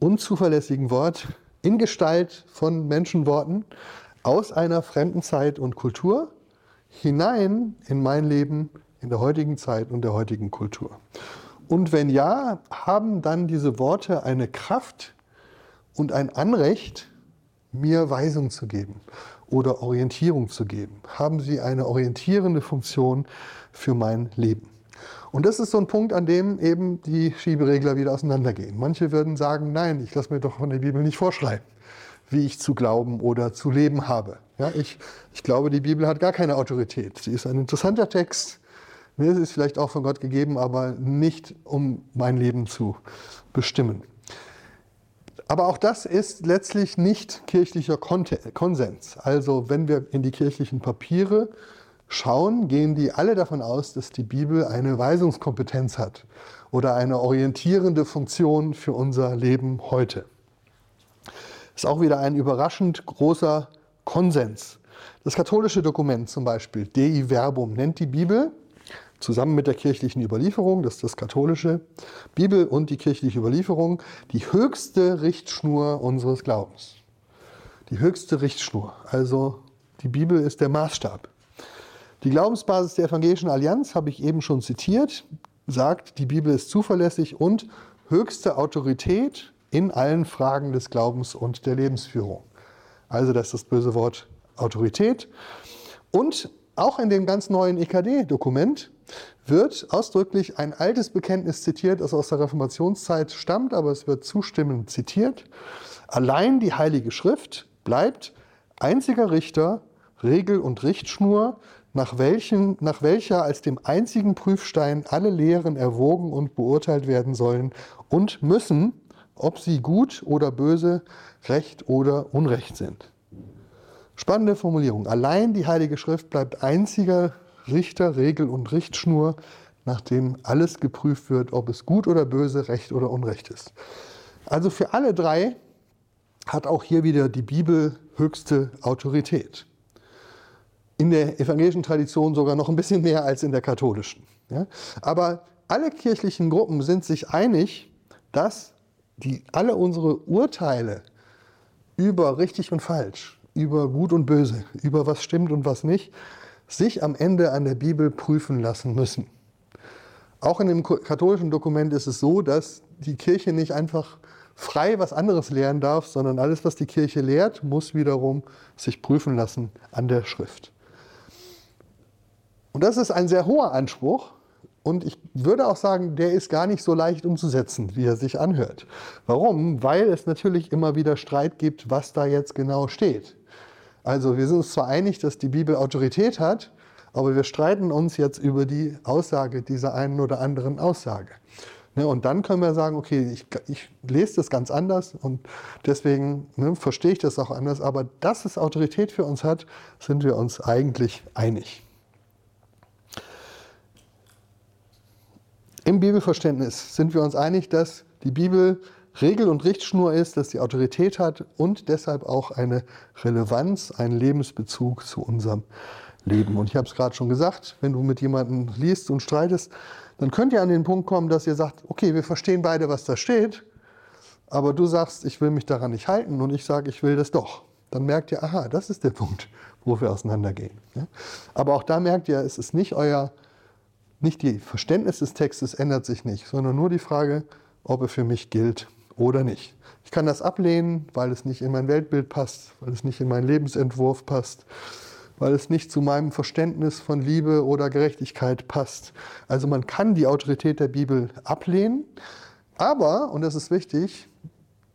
unzuverlässigen Wort in Gestalt von Menschenworten aus einer fremden Zeit und Kultur? Hinein in mein Leben in der heutigen Zeit und der heutigen Kultur? Und wenn ja, haben dann diese Worte eine Kraft und ein Anrecht, mir Weisung zu geben oder Orientierung zu geben? Haben sie eine orientierende Funktion für mein Leben? Und das ist so ein Punkt, an dem eben die Schieberegler wieder auseinandergehen. Manche würden sagen, nein, ich lasse mir doch von der Bibel nicht vorschreiben wie ich zu glauben oder zu leben habe. Ja, ich, ich glaube, die Bibel hat gar keine Autorität. Sie ist ein interessanter Text. Mir ist es vielleicht auch von Gott gegeben, aber nicht um mein Leben zu bestimmen. Aber auch das ist letztlich nicht kirchlicher Konsens. Also wenn wir in die kirchlichen Papiere schauen, gehen die alle davon aus, dass die Bibel eine Weisungskompetenz hat oder eine orientierende Funktion für unser Leben heute ist auch wieder ein überraschend großer Konsens. Das katholische Dokument zum Beispiel, Dei Verbum, nennt die Bibel zusammen mit der kirchlichen Überlieferung, das ist das katholische, Bibel und die kirchliche Überlieferung, die höchste Richtschnur unseres Glaubens. Die höchste Richtschnur. Also die Bibel ist der Maßstab. Die Glaubensbasis der Evangelischen Allianz, habe ich eben schon zitiert, sagt, die Bibel ist zuverlässig und höchste Autorität in allen Fragen des Glaubens und der Lebensführung. Also das ist das böse Wort Autorität. Und auch in dem ganz neuen EKD-Dokument wird ausdrücklich ein altes Bekenntnis zitiert, das aus der Reformationszeit stammt, aber es wird zustimmend zitiert. Allein die Heilige Schrift bleibt einziger Richter, Regel und Richtschnur, nach, welchen, nach welcher als dem einzigen Prüfstein alle Lehren erwogen und beurteilt werden sollen und müssen, ob sie gut oder böse, recht oder unrecht sind. Spannende Formulierung. Allein die Heilige Schrift bleibt einziger Richter, Regel und Richtschnur, nachdem alles geprüft wird, ob es gut oder böse, recht oder unrecht ist. Also für alle drei hat auch hier wieder die Bibel höchste Autorität. In der evangelischen Tradition sogar noch ein bisschen mehr als in der katholischen. Ja? Aber alle kirchlichen Gruppen sind sich einig, dass die alle unsere Urteile über richtig und falsch, über gut und böse, über was stimmt und was nicht, sich am Ende an der Bibel prüfen lassen müssen. Auch in dem katholischen Dokument ist es so, dass die Kirche nicht einfach frei was anderes lehren darf, sondern alles, was die Kirche lehrt, muss wiederum sich prüfen lassen an der Schrift. Und das ist ein sehr hoher Anspruch, und ich würde auch sagen, der ist gar nicht so leicht umzusetzen, wie er sich anhört. Warum? Weil es natürlich immer wieder Streit gibt, was da jetzt genau steht. Also wir sind uns zwar einig, dass die Bibel Autorität hat, aber wir streiten uns jetzt über die Aussage dieser einen oder anderen Aussage. Ne, und dann können wir sagen, okay, ich, ich lese das ganz anders und deswegen ne, verstehe ich das auch anders. Aber dass es Autorität für uns hat, sind wir uns eigentlich einig. Im Bibelverständnis sind wir uns einig, dass die Bibel Regel und Richtschnur ist, dass sie Autorität hat und deshalb auch eine Relevanz, einen Lebensbezug zu unserem Leben. Und ich habe es gerade schon gesagt, wenn du mit jemandem liest und streitest, dann könnt ihr an den Punkt kommen, dass ihr sagt, okay, wir verstehen beide, was da steht, aber du sagst, ich will mich daran nicht halten und ich sage, ich will das doch. Dann merkt ihr, aha, das ist der Punkt, wo wir auseinandergehen. Aber auch da merkt ihr, es ist nicht euer, nicht die Verständnis des Textes ändert sich nicht, sondern nur die Frage, ob er für mich gilt oder nicht. Ich kann das ablehnen, weil es nicht in mein Weltbild passt, weil es nicht in meinen Lebensentwurf passt, weil es nicht zu meinem Verständnis von Liebe oder Gerechtigkeit passt. Also man kann die Autorität der Bibel ablehnen, aber, und das ist wichtig,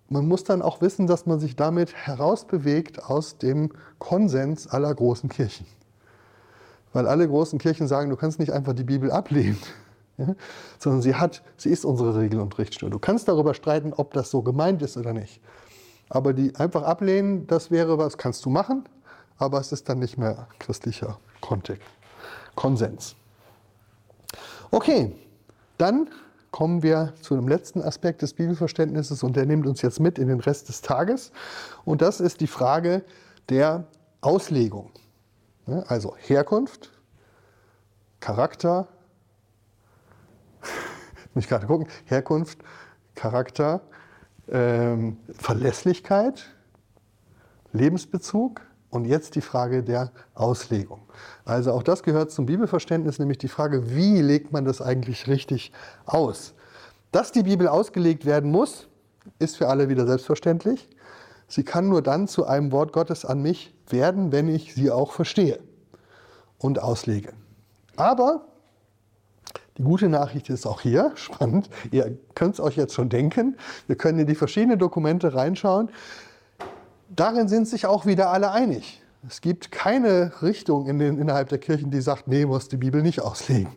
man muss dann auch wissen, dass man sich damit herausbewegt aus dem Konsens aller großen Kirchen. Weil alle großen Kirchen sagen, du kannst nicht einfach die Bibel ablehnen, ja? sondern sie hat, sie ist unsere Regel und Richtschnur. Du kannst darüber streiten, ob das so gemeint ist oder nicht. Aber die einfach ablehnen, das wäre was, kannst du machen, aber es ist dann nicht mehr christlicher Kontext, Konsens. Okay, dann kommen wir zu dem letzten Aspekt des Bibelverständnisses und der nimmt uns jetzt mit in den Rest des Tages. Und das ist die Frage der Auslegung. Also Herkunft, Charakter, muss ich gerade gucken, Herkunft, Charakter, ähm, Verlässlichkeit, Lebensbezug und jetzt die Frage der Auslegung. Also auch das gehört zum Bibelverständnis, nämlich die Frage, wie legt man das eigentlich richtig aus? Dass die Bibel ausgelegt werden muss, ist für alle wieder selbstverständlich. Sie kann nur dann zu einem Wort Gottes an mich werden, wenn ich sie auch verstehe und auslege. Aber die gute Nachricht ist auch hier, spannend, ihr könnt es euch jetzt schon denken, wir können in die verschiedenen Dokumente reinschauen darin sind sich auch wieder alle einig. Es gibt keine Richtung in den, innerhalb der Kirchen, die sagt, nee, muss die Bibel nicht auslegen.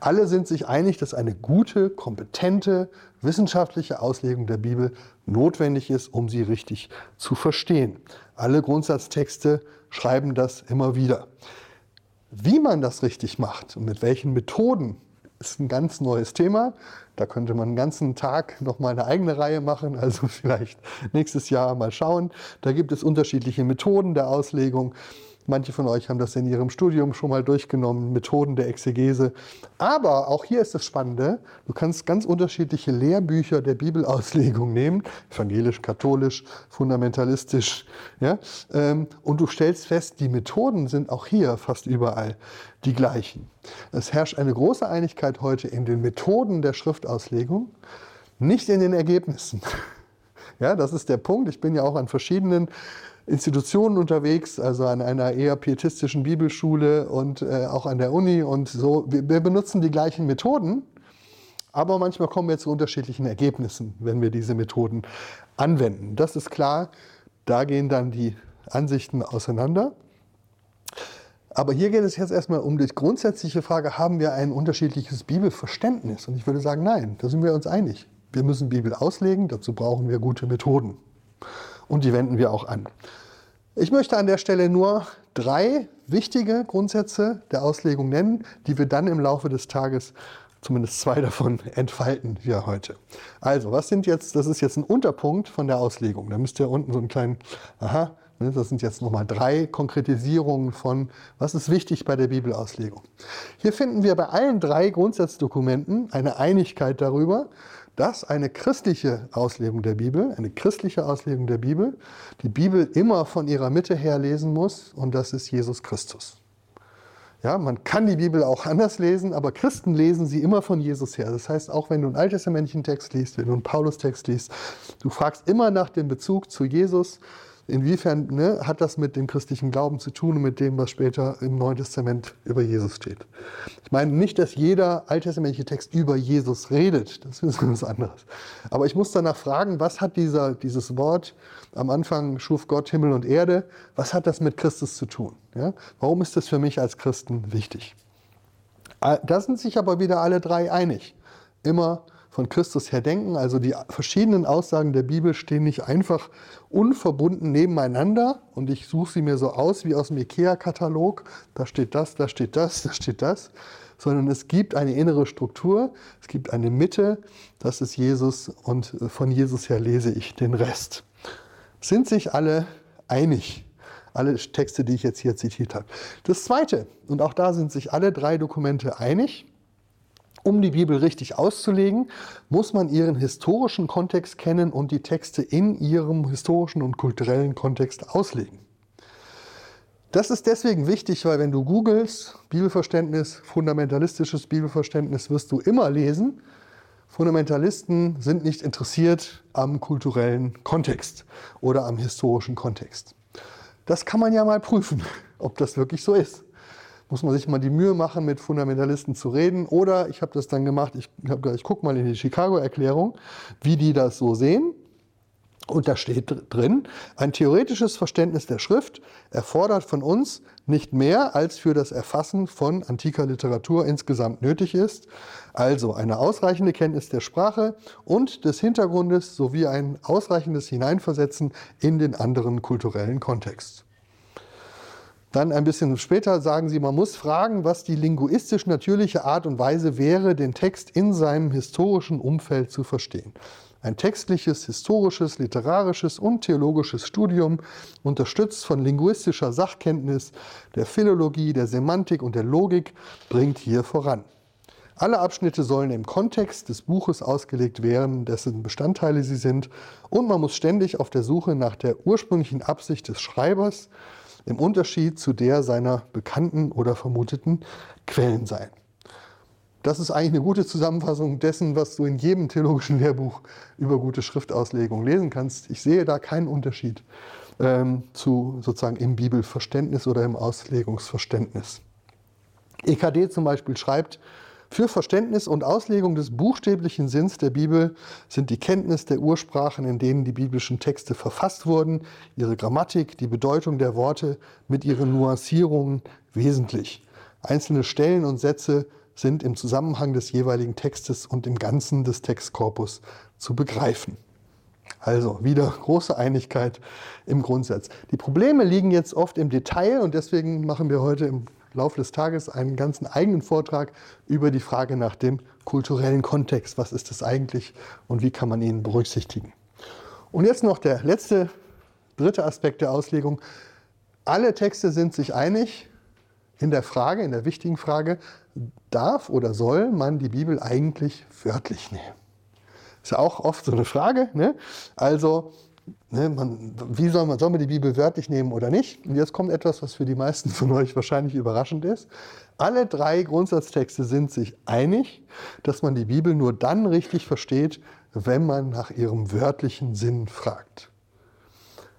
Alle sind sich einig, dass eine gute, kompetente, wissenschaftliche Auslegung der Bibel notwendig ist, um sie richtig zu verstehen. Alle Grundsatztexte schreiben das immer wieder. Wie man das richtig macht und mit welchen Methoden ist ein ganz neues Thema. Da könnte man einen ganzen Tag noch mal eine eigene Reihe machen, also vielleicht nächstes Jahr mal schauen. Da gibt es unterschiedliche Methoden der Auslegung. Manche von euch haben das in ihrem Studium schon mal durchgenommen, Methoden der Exegese. Aber auch hier ist das Spannende, du kannst ganz unterschiedliche Lehrbücher der Bibelauslegung nehmen, evangelisch, katholisch, fundamentalistisch. Ja? Ähm, und du stellst fest, die Methoden sind auch hier fast überall die gleichen. Es herrscht eine große Einigkeit heute in den Methoden der Schriftauslegung, nicht in den Ergebnissen. Ja, das ist der Punkt. Ich bin ja auch an verschiedenen Institutionen unterwegs, also an einer eher pietistischen Bibelschule und äh, auch an der Uni und so. Wir, wir benutzen die gleichen Methoden, aber manchmal kommen wir zu unterschiedlichen Ergebnissen, wenn wir diese Methoden anwenden. Das ist klar, da gehen dann die Ansichten auseinander. Aber hier geht es jetzt erstmal um die grundsätzliche Frage, haben wir ein unterschiedliches Bibelverständnis? Und ich würde sagen, nein, da sind wir uns einig. Wir müssen Bibel auslegen, dazu brauchen wir gute Methoden und die wenden wir auch an. Ich möchte an der Stelle nur drei wichtige Grundsätze der Auslegung nennen, die wir dann im Laufe des Tages zumindest zwei davon entfalten wir heute. Also, was sind jetzt, das ist jetzt ein Unterpunkt von der Auslegung. Da müsst ihr unten so einen kleinen, aha, ne, das sind jetzt nochmal drei Konkretisierungen von, was ist wichtig bei der Bibelauslegung. Hier finden wir bei allen drei Grundsatzdokumenten eine Einigkeit darüber, dass eine christliche Auslegung der Bibel, eine christliche Auslegung der Bibel, die Bibel immer von ihrer Mitte her lesen muss und das ist Jesus Christus. Ja, man kann die Bibel auch anders lesen, aber Christen lesen sie immer von Jesus her. Das heißt, auch wenn du einen alttestamentlichen Text liest, wenn du einen Paulus-Text liest, du fragst immer nach dem Bezug zu Jesus Inwiefern ne, hat das mit dem christlichen Glauben zu tun und mit dem, was später im Neuen Testament über Jesus steht? Ich meine nicht, dass jeder alttestamentliche Text über Jesus redet, das ist was anderes. Aber ich muss danach fragen, was hat dieser, dieses Wort, am Anfang schuf Gott Himmel und Erde, was hat das mit Christus zu tun? Ja? Warum ist das für mich als Christen wichtig? Da sind sich aber wieder alle drei einig. Immer von Christus her denken. Also die verschiedenen Aussagen der Bibel stehen nicht einfach unverbunden nebeneinander und ich suche sie mir so aus wie aus dem IKEA-Katalog. Da steht das, da steht das, da steht das. sondern es gibt eine innere Struktur, es gibt eine Mitte, das ist Jesus und von Jesus her lese ich den Rest. Sind sich alle einig? Alle Texte, die ich jetzt hier zitiert habe. Das Zweite, und auch da sind sich alle drei Dokumente einig, um die Bibel richtig auszulegen, muss man ihren historischen Kontext kennen und die Texte in ihrem historischen und kulturellen Kontext auslegen. Das ist deswegen wichtig, weil wenn du googelst Bibelverständnis, fundamentalistisches Bibelverständnis, wirst du immer lesen, Fundamentalisten sind nicht interessiert am kulturellen Kontext oder am historischen Kontext. Das kann man ja mal prüfen, ob das wirklich so ist muss man sich mal die Mühe machen, mit Fundamentalisten zu reden. Oder ich habe das dann gemacht, ich, ich gucke mal in die Chicago-Erklärung, wie die das so sehen. Und da steht drin, ein theoretisches Verständnis der Schrift erfordert von uns nicht mehr, als für das Erfassen von antiker Literatur insgesamt nötig ist. Also eine ausreichende Kenntnis der Sprache und des Hintergrundes sowie ein ausreichendes Hineinversetzen in den anderen kulturellen Kontext. Dann ein bisschen später sagen sie, man muss fragen, was die linguistisch natürliche Art und Weise wäre, den Text in seinem historischen Umfeld zu verstehen. Ein textliches, historisches, literarisches und theologisches Studium, unterstützt von linguistischer Sachkenntnis, der Philologie, der Semantik und der Logik, bringt hier voran. Alle Abschnitte sollen im Kontext des Buches ausgelegt werden, dessen Bestandteile sie sind, und man muss ständig auf der Suche nach der ursprünglichen Absicht des Schreibers im Unterschied zu der seiner bekannten oder vermuteten Quellen sein. Das ist eigentlich eine gute Zusammenfassung dessen, was du in jedem theologischen Lehrbuch über gute Schriftauslegung lesen kannst. Ich sehe da keinen Unterschied ähm, zu sozusagen im Bibelverständnis oder im Auslegungsverständnis. EKD zum Beispiel schreibt, für Verständnis und Auslegung des buchstäblichen Sinns der Bibel sind die Kenntnis der Ursprachen, in denen die biblischen Texte verfasst wurden, ihre Grammatik, die Bedeutung der Worte mit ihren Nuancierungen wesentlich. Einzelne Stellen und Sätze sind im Zusammenhang des jeweiligen Textes und im Ganzen des Textkorpus zu begreifen. Also wieder große Einigkeit im Grundsatz. Die Probleme liegen jetzt oft im Detail und deswegen machen wir heute im Laufe des Tages einen ganzen eigenen Vortrag über die Frage nach dem kulturellen Kontext. Was ist das eigentlich und wie kann man ihn berücksichtigen? Und jetzt noch der letzte, dritte Aspekt der Auslegung. Alle Texte sind sich einig in der Frage, in der wichtigen Frage, darf oder soll man die Bibel eigentlich wörtlich nehmen? Ist ja auch oft so eine Frage. Ne? Also Ne, man, wie soll man, soll man die Bibel wörtlich nehmen oder nicht? Und jetzt kommt etwas, was für die meisten von euch wahrscheinlich überraschend ist. Alle drei Grundsatztexte sind sich einig, dass man die Bibel nur dann richtig versteht, wenn man nach ihrem wörtlichen Sinn fragt.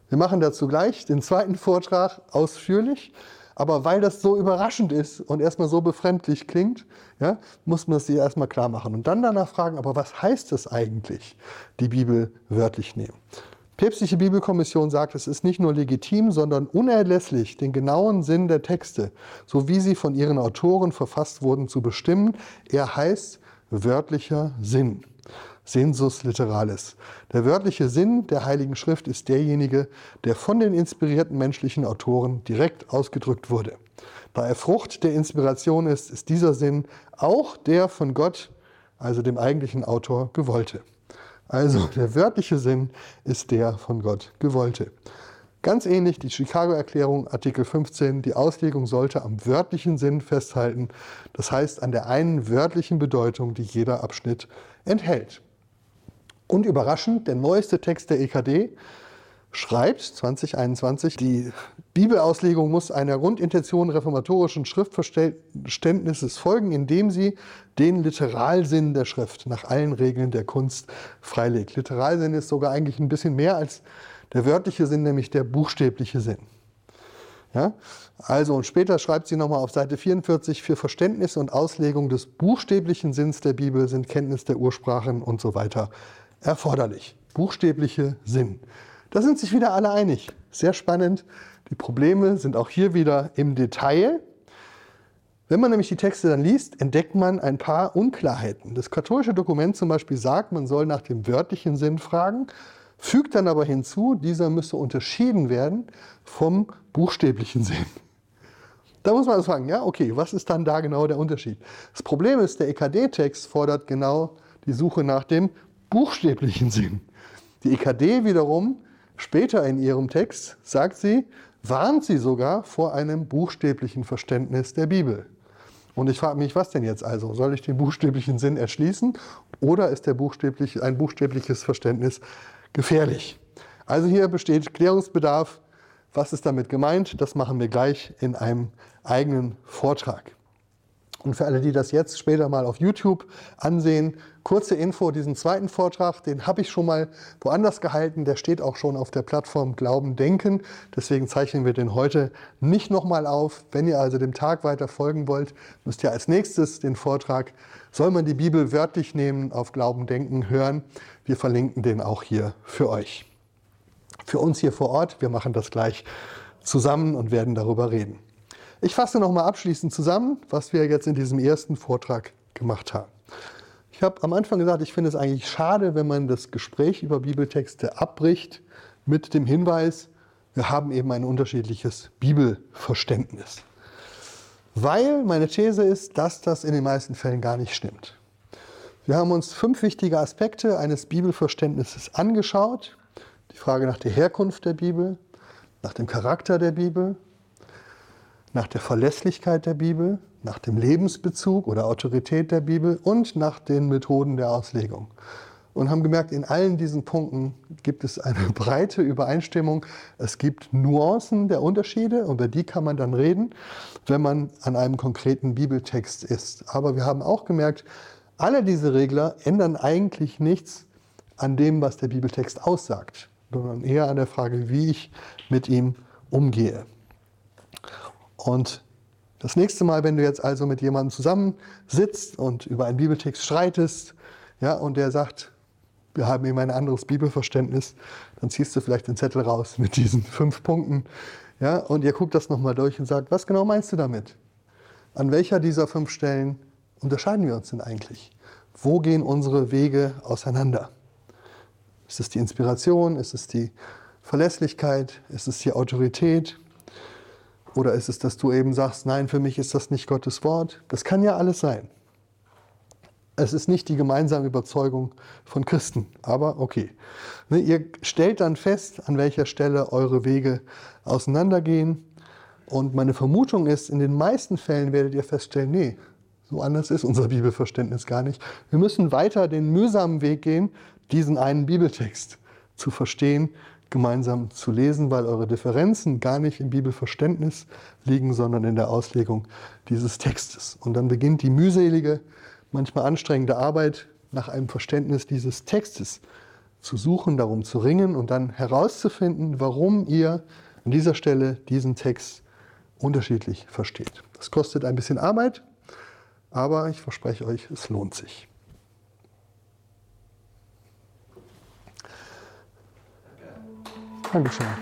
Wir machen dazu gleich den zweiten Vortrag ausführlich, aber weil das so überraschend ist und erstmal so befremdlich klingt, ja, muss man es sich erstmal klar machen und dann danach fragen, aber was heißt es eigentlich, die Bibel wörtlich nehmen? Päpstliche Bibelkommission sagt, es ist nicht nur legitim, sondern unerlässlich, den genauen Sinn der Texte, so wie sie von ihren Autoren verfasst wurden, zu bestimmen. Er heißt wörtlicher Sinn. Sensus literalis. Der wörtliche Sinn der Heiligen Schrift ist derjenige, der von den inspirierten menschlichen Autoren direkt ausgedrückt wurde. Da er Frucht der Inspiration ist, ist dieser Sinn auch der von Gott, also dem eigentlichen Autor, gewollte. Also der wörtliche Sinn ist der von Gott gewollte. Ganz ähnlich die Chicago-Erklärung, Artikel 15, die Auslegung sollte am wörtlichen Sinn festhalten, das heißt an der einen wörtlichen Bedeutung, die jeder Abschnitt enthält. Und überraschend, der neueste Text der EKD schreibt 2021, die Bibelauslegung muss einer Grundintention reformatorischen Schriftverständnisses folgen, indem sie den Literalsinn der Schrift nach allen Regeln der Kunst freilegt. Literalsinn ist sogar eigentlich ein bisschen mehr als der wörtliche Sinn, nämlich der buchstäbliche Sinn. Ja? Also und später schreibt sie nochmal auf Seite 44, für Verständnis und Auslegung des buchstäblichen Sinns der Bibel sind Kenntnis der Ursprachen und so weiter erforderlich. Buchstäbliche Sinn. Da sind sich wieder alle einig. Sehr spannend. Die Probleme sind auch hier wieder im Detail. Wenn man nämlich die Texte dann liest, entdeckt man ein paar Unklarheiten. Das katholische Dokument zum Beispiel sagt, man soll nach dem wörtlichen Sinn fragen, fügt dann aber hinzu, dieser müsse unterschieden werden vom buchstäblichen Sinn. Da muss man also fragen, ja, okay, was ist dann da genau der Unterschied? Das Problem ist, der EKD-Text fordert genau die Suche nach dem buchstäblichen Sinn. Die EKD wiederum, später in ihrem Text, sagt sie, warnt sie sogar vor einem buchstäblichen Verständnis der Bibel. Und ich frage mich, was denn jetzt also? Soll ich den buchstäblichen Sinn erschließen oder ist der buchstäblich, ein buchstäbliches Verständnis gefährlich? Also hier besteht Klärungsbedarf. Was ist damit gemeint? Das machen wir gleich in einem eigenen Vortrag. Und für alle, die das jetzt später mal auf YouTube ansehen, kurze Info, diesen zweiten Vortrag, den habe ich schon mal woanders gehalten, der steht auch schon auf der Plattform Glauben Denken. Deswegen zeichnen wir den heute nicht nochmal auf. Wenn ihr also dem Tag weiter folgen wollt, müsst ihr als nächstes den Vortrag Soll man die Bibel wörtlich nehmen auf Glauben Denken hören. Wir verlinken den auch hier für euch. Für uns hier vor Ort, wir machen das gleich zusammen und werden darüber reden. Ich fasse nochmal abschließend zusammen, was wir jetzt in diesem ersten Vortrag gemacht haben. Ich habe am Anfang gesagt, ich finde es eigentlich schade, wenn man das Gespräch über Bibeltexte abbricht mit dem Hinweis, wir haben eben ein unterschiedliches Bibelverständnis. Weil meine These ist, dass das in den meisten Fällen gar nicht stimmt. Wir haben uns fünf wichtige Aspekte eines Bibelverständnisses angeschaut. Die Frage nach der Herkunft der Bibel, nach dem Charakter der Bibel, nach der Verlässlichkeit der Bibel, nach dem Lebensbezug oder Autorität der Bibel und nach den Methoden der Auslegung. Und haben gemerkt, in allen diesen Punkten gibt es eine breite Übereinstimmung. Es gibt Nuancen der Unterschiede, über die kann man dann reden, wenn man an einem konkreten Bibeltext ist. Aber wir haben auch gemerkt, alle diese Regler ändern eigentlich nichts an dem, was der Bibeltext aussagt, sondern eher an der Frage, wie ich mit ihm umgehe. Und das nächste Mal, wenn du jetzt also mit jemandem zusammensitzt und über einen Bibeltext streitest, ja, und der sagt, wir haben eben ein anderes Bibelverständnis, dann ziehst du vielleicht den Zettel raus mit diesen fünf Punkten, ja, und ihr guckt das nochmal durch und sagt, was genau meinst du damit? An welcher dieser fünf Stellen unterscheiden wir uns denn eigentlich? Wo gehen unsere Wege auseinander? Ist es die Inspiration? Ist es die Verlässlichkeit? Ist es die Autorität? Oder ist es, dass du eben sagst, nein, für mich ist das nicht Gottes Wort? Das kann ja alles sein. Es ist nicht die gemeinsame Überzeugung von Christen, aber okay. Ne, ihr stellt dann fest, an welcher Stelle eure Wege auseinandergehen. Und meine Vermutung ist, in den meisten Fällen werdet ihr feststellen, nee, so anders ist unser Bibelverständnis gar nicht. Wir müssen weiter den mühsamen Weg gehen, diesen einen Bibeltext zu verstehen, gemeinsam zu lesen, weil eure Differenzen gar nicht im Bibelverständnis liegen, sondern in der Auslegung dieses Textes. Und dann beginnt die mühselige, manchmal anstrengende Arbeit nach einem Verständnis dieses Textes zu suchen, darum zu ringen und dann herauszufinden, warum ihr an dieser Stelle diesen Text unterschiedlich versteht. Das kostet ein bisschen Arbeit, aber ich verspreche euch, es lohnt sich. 太不爽了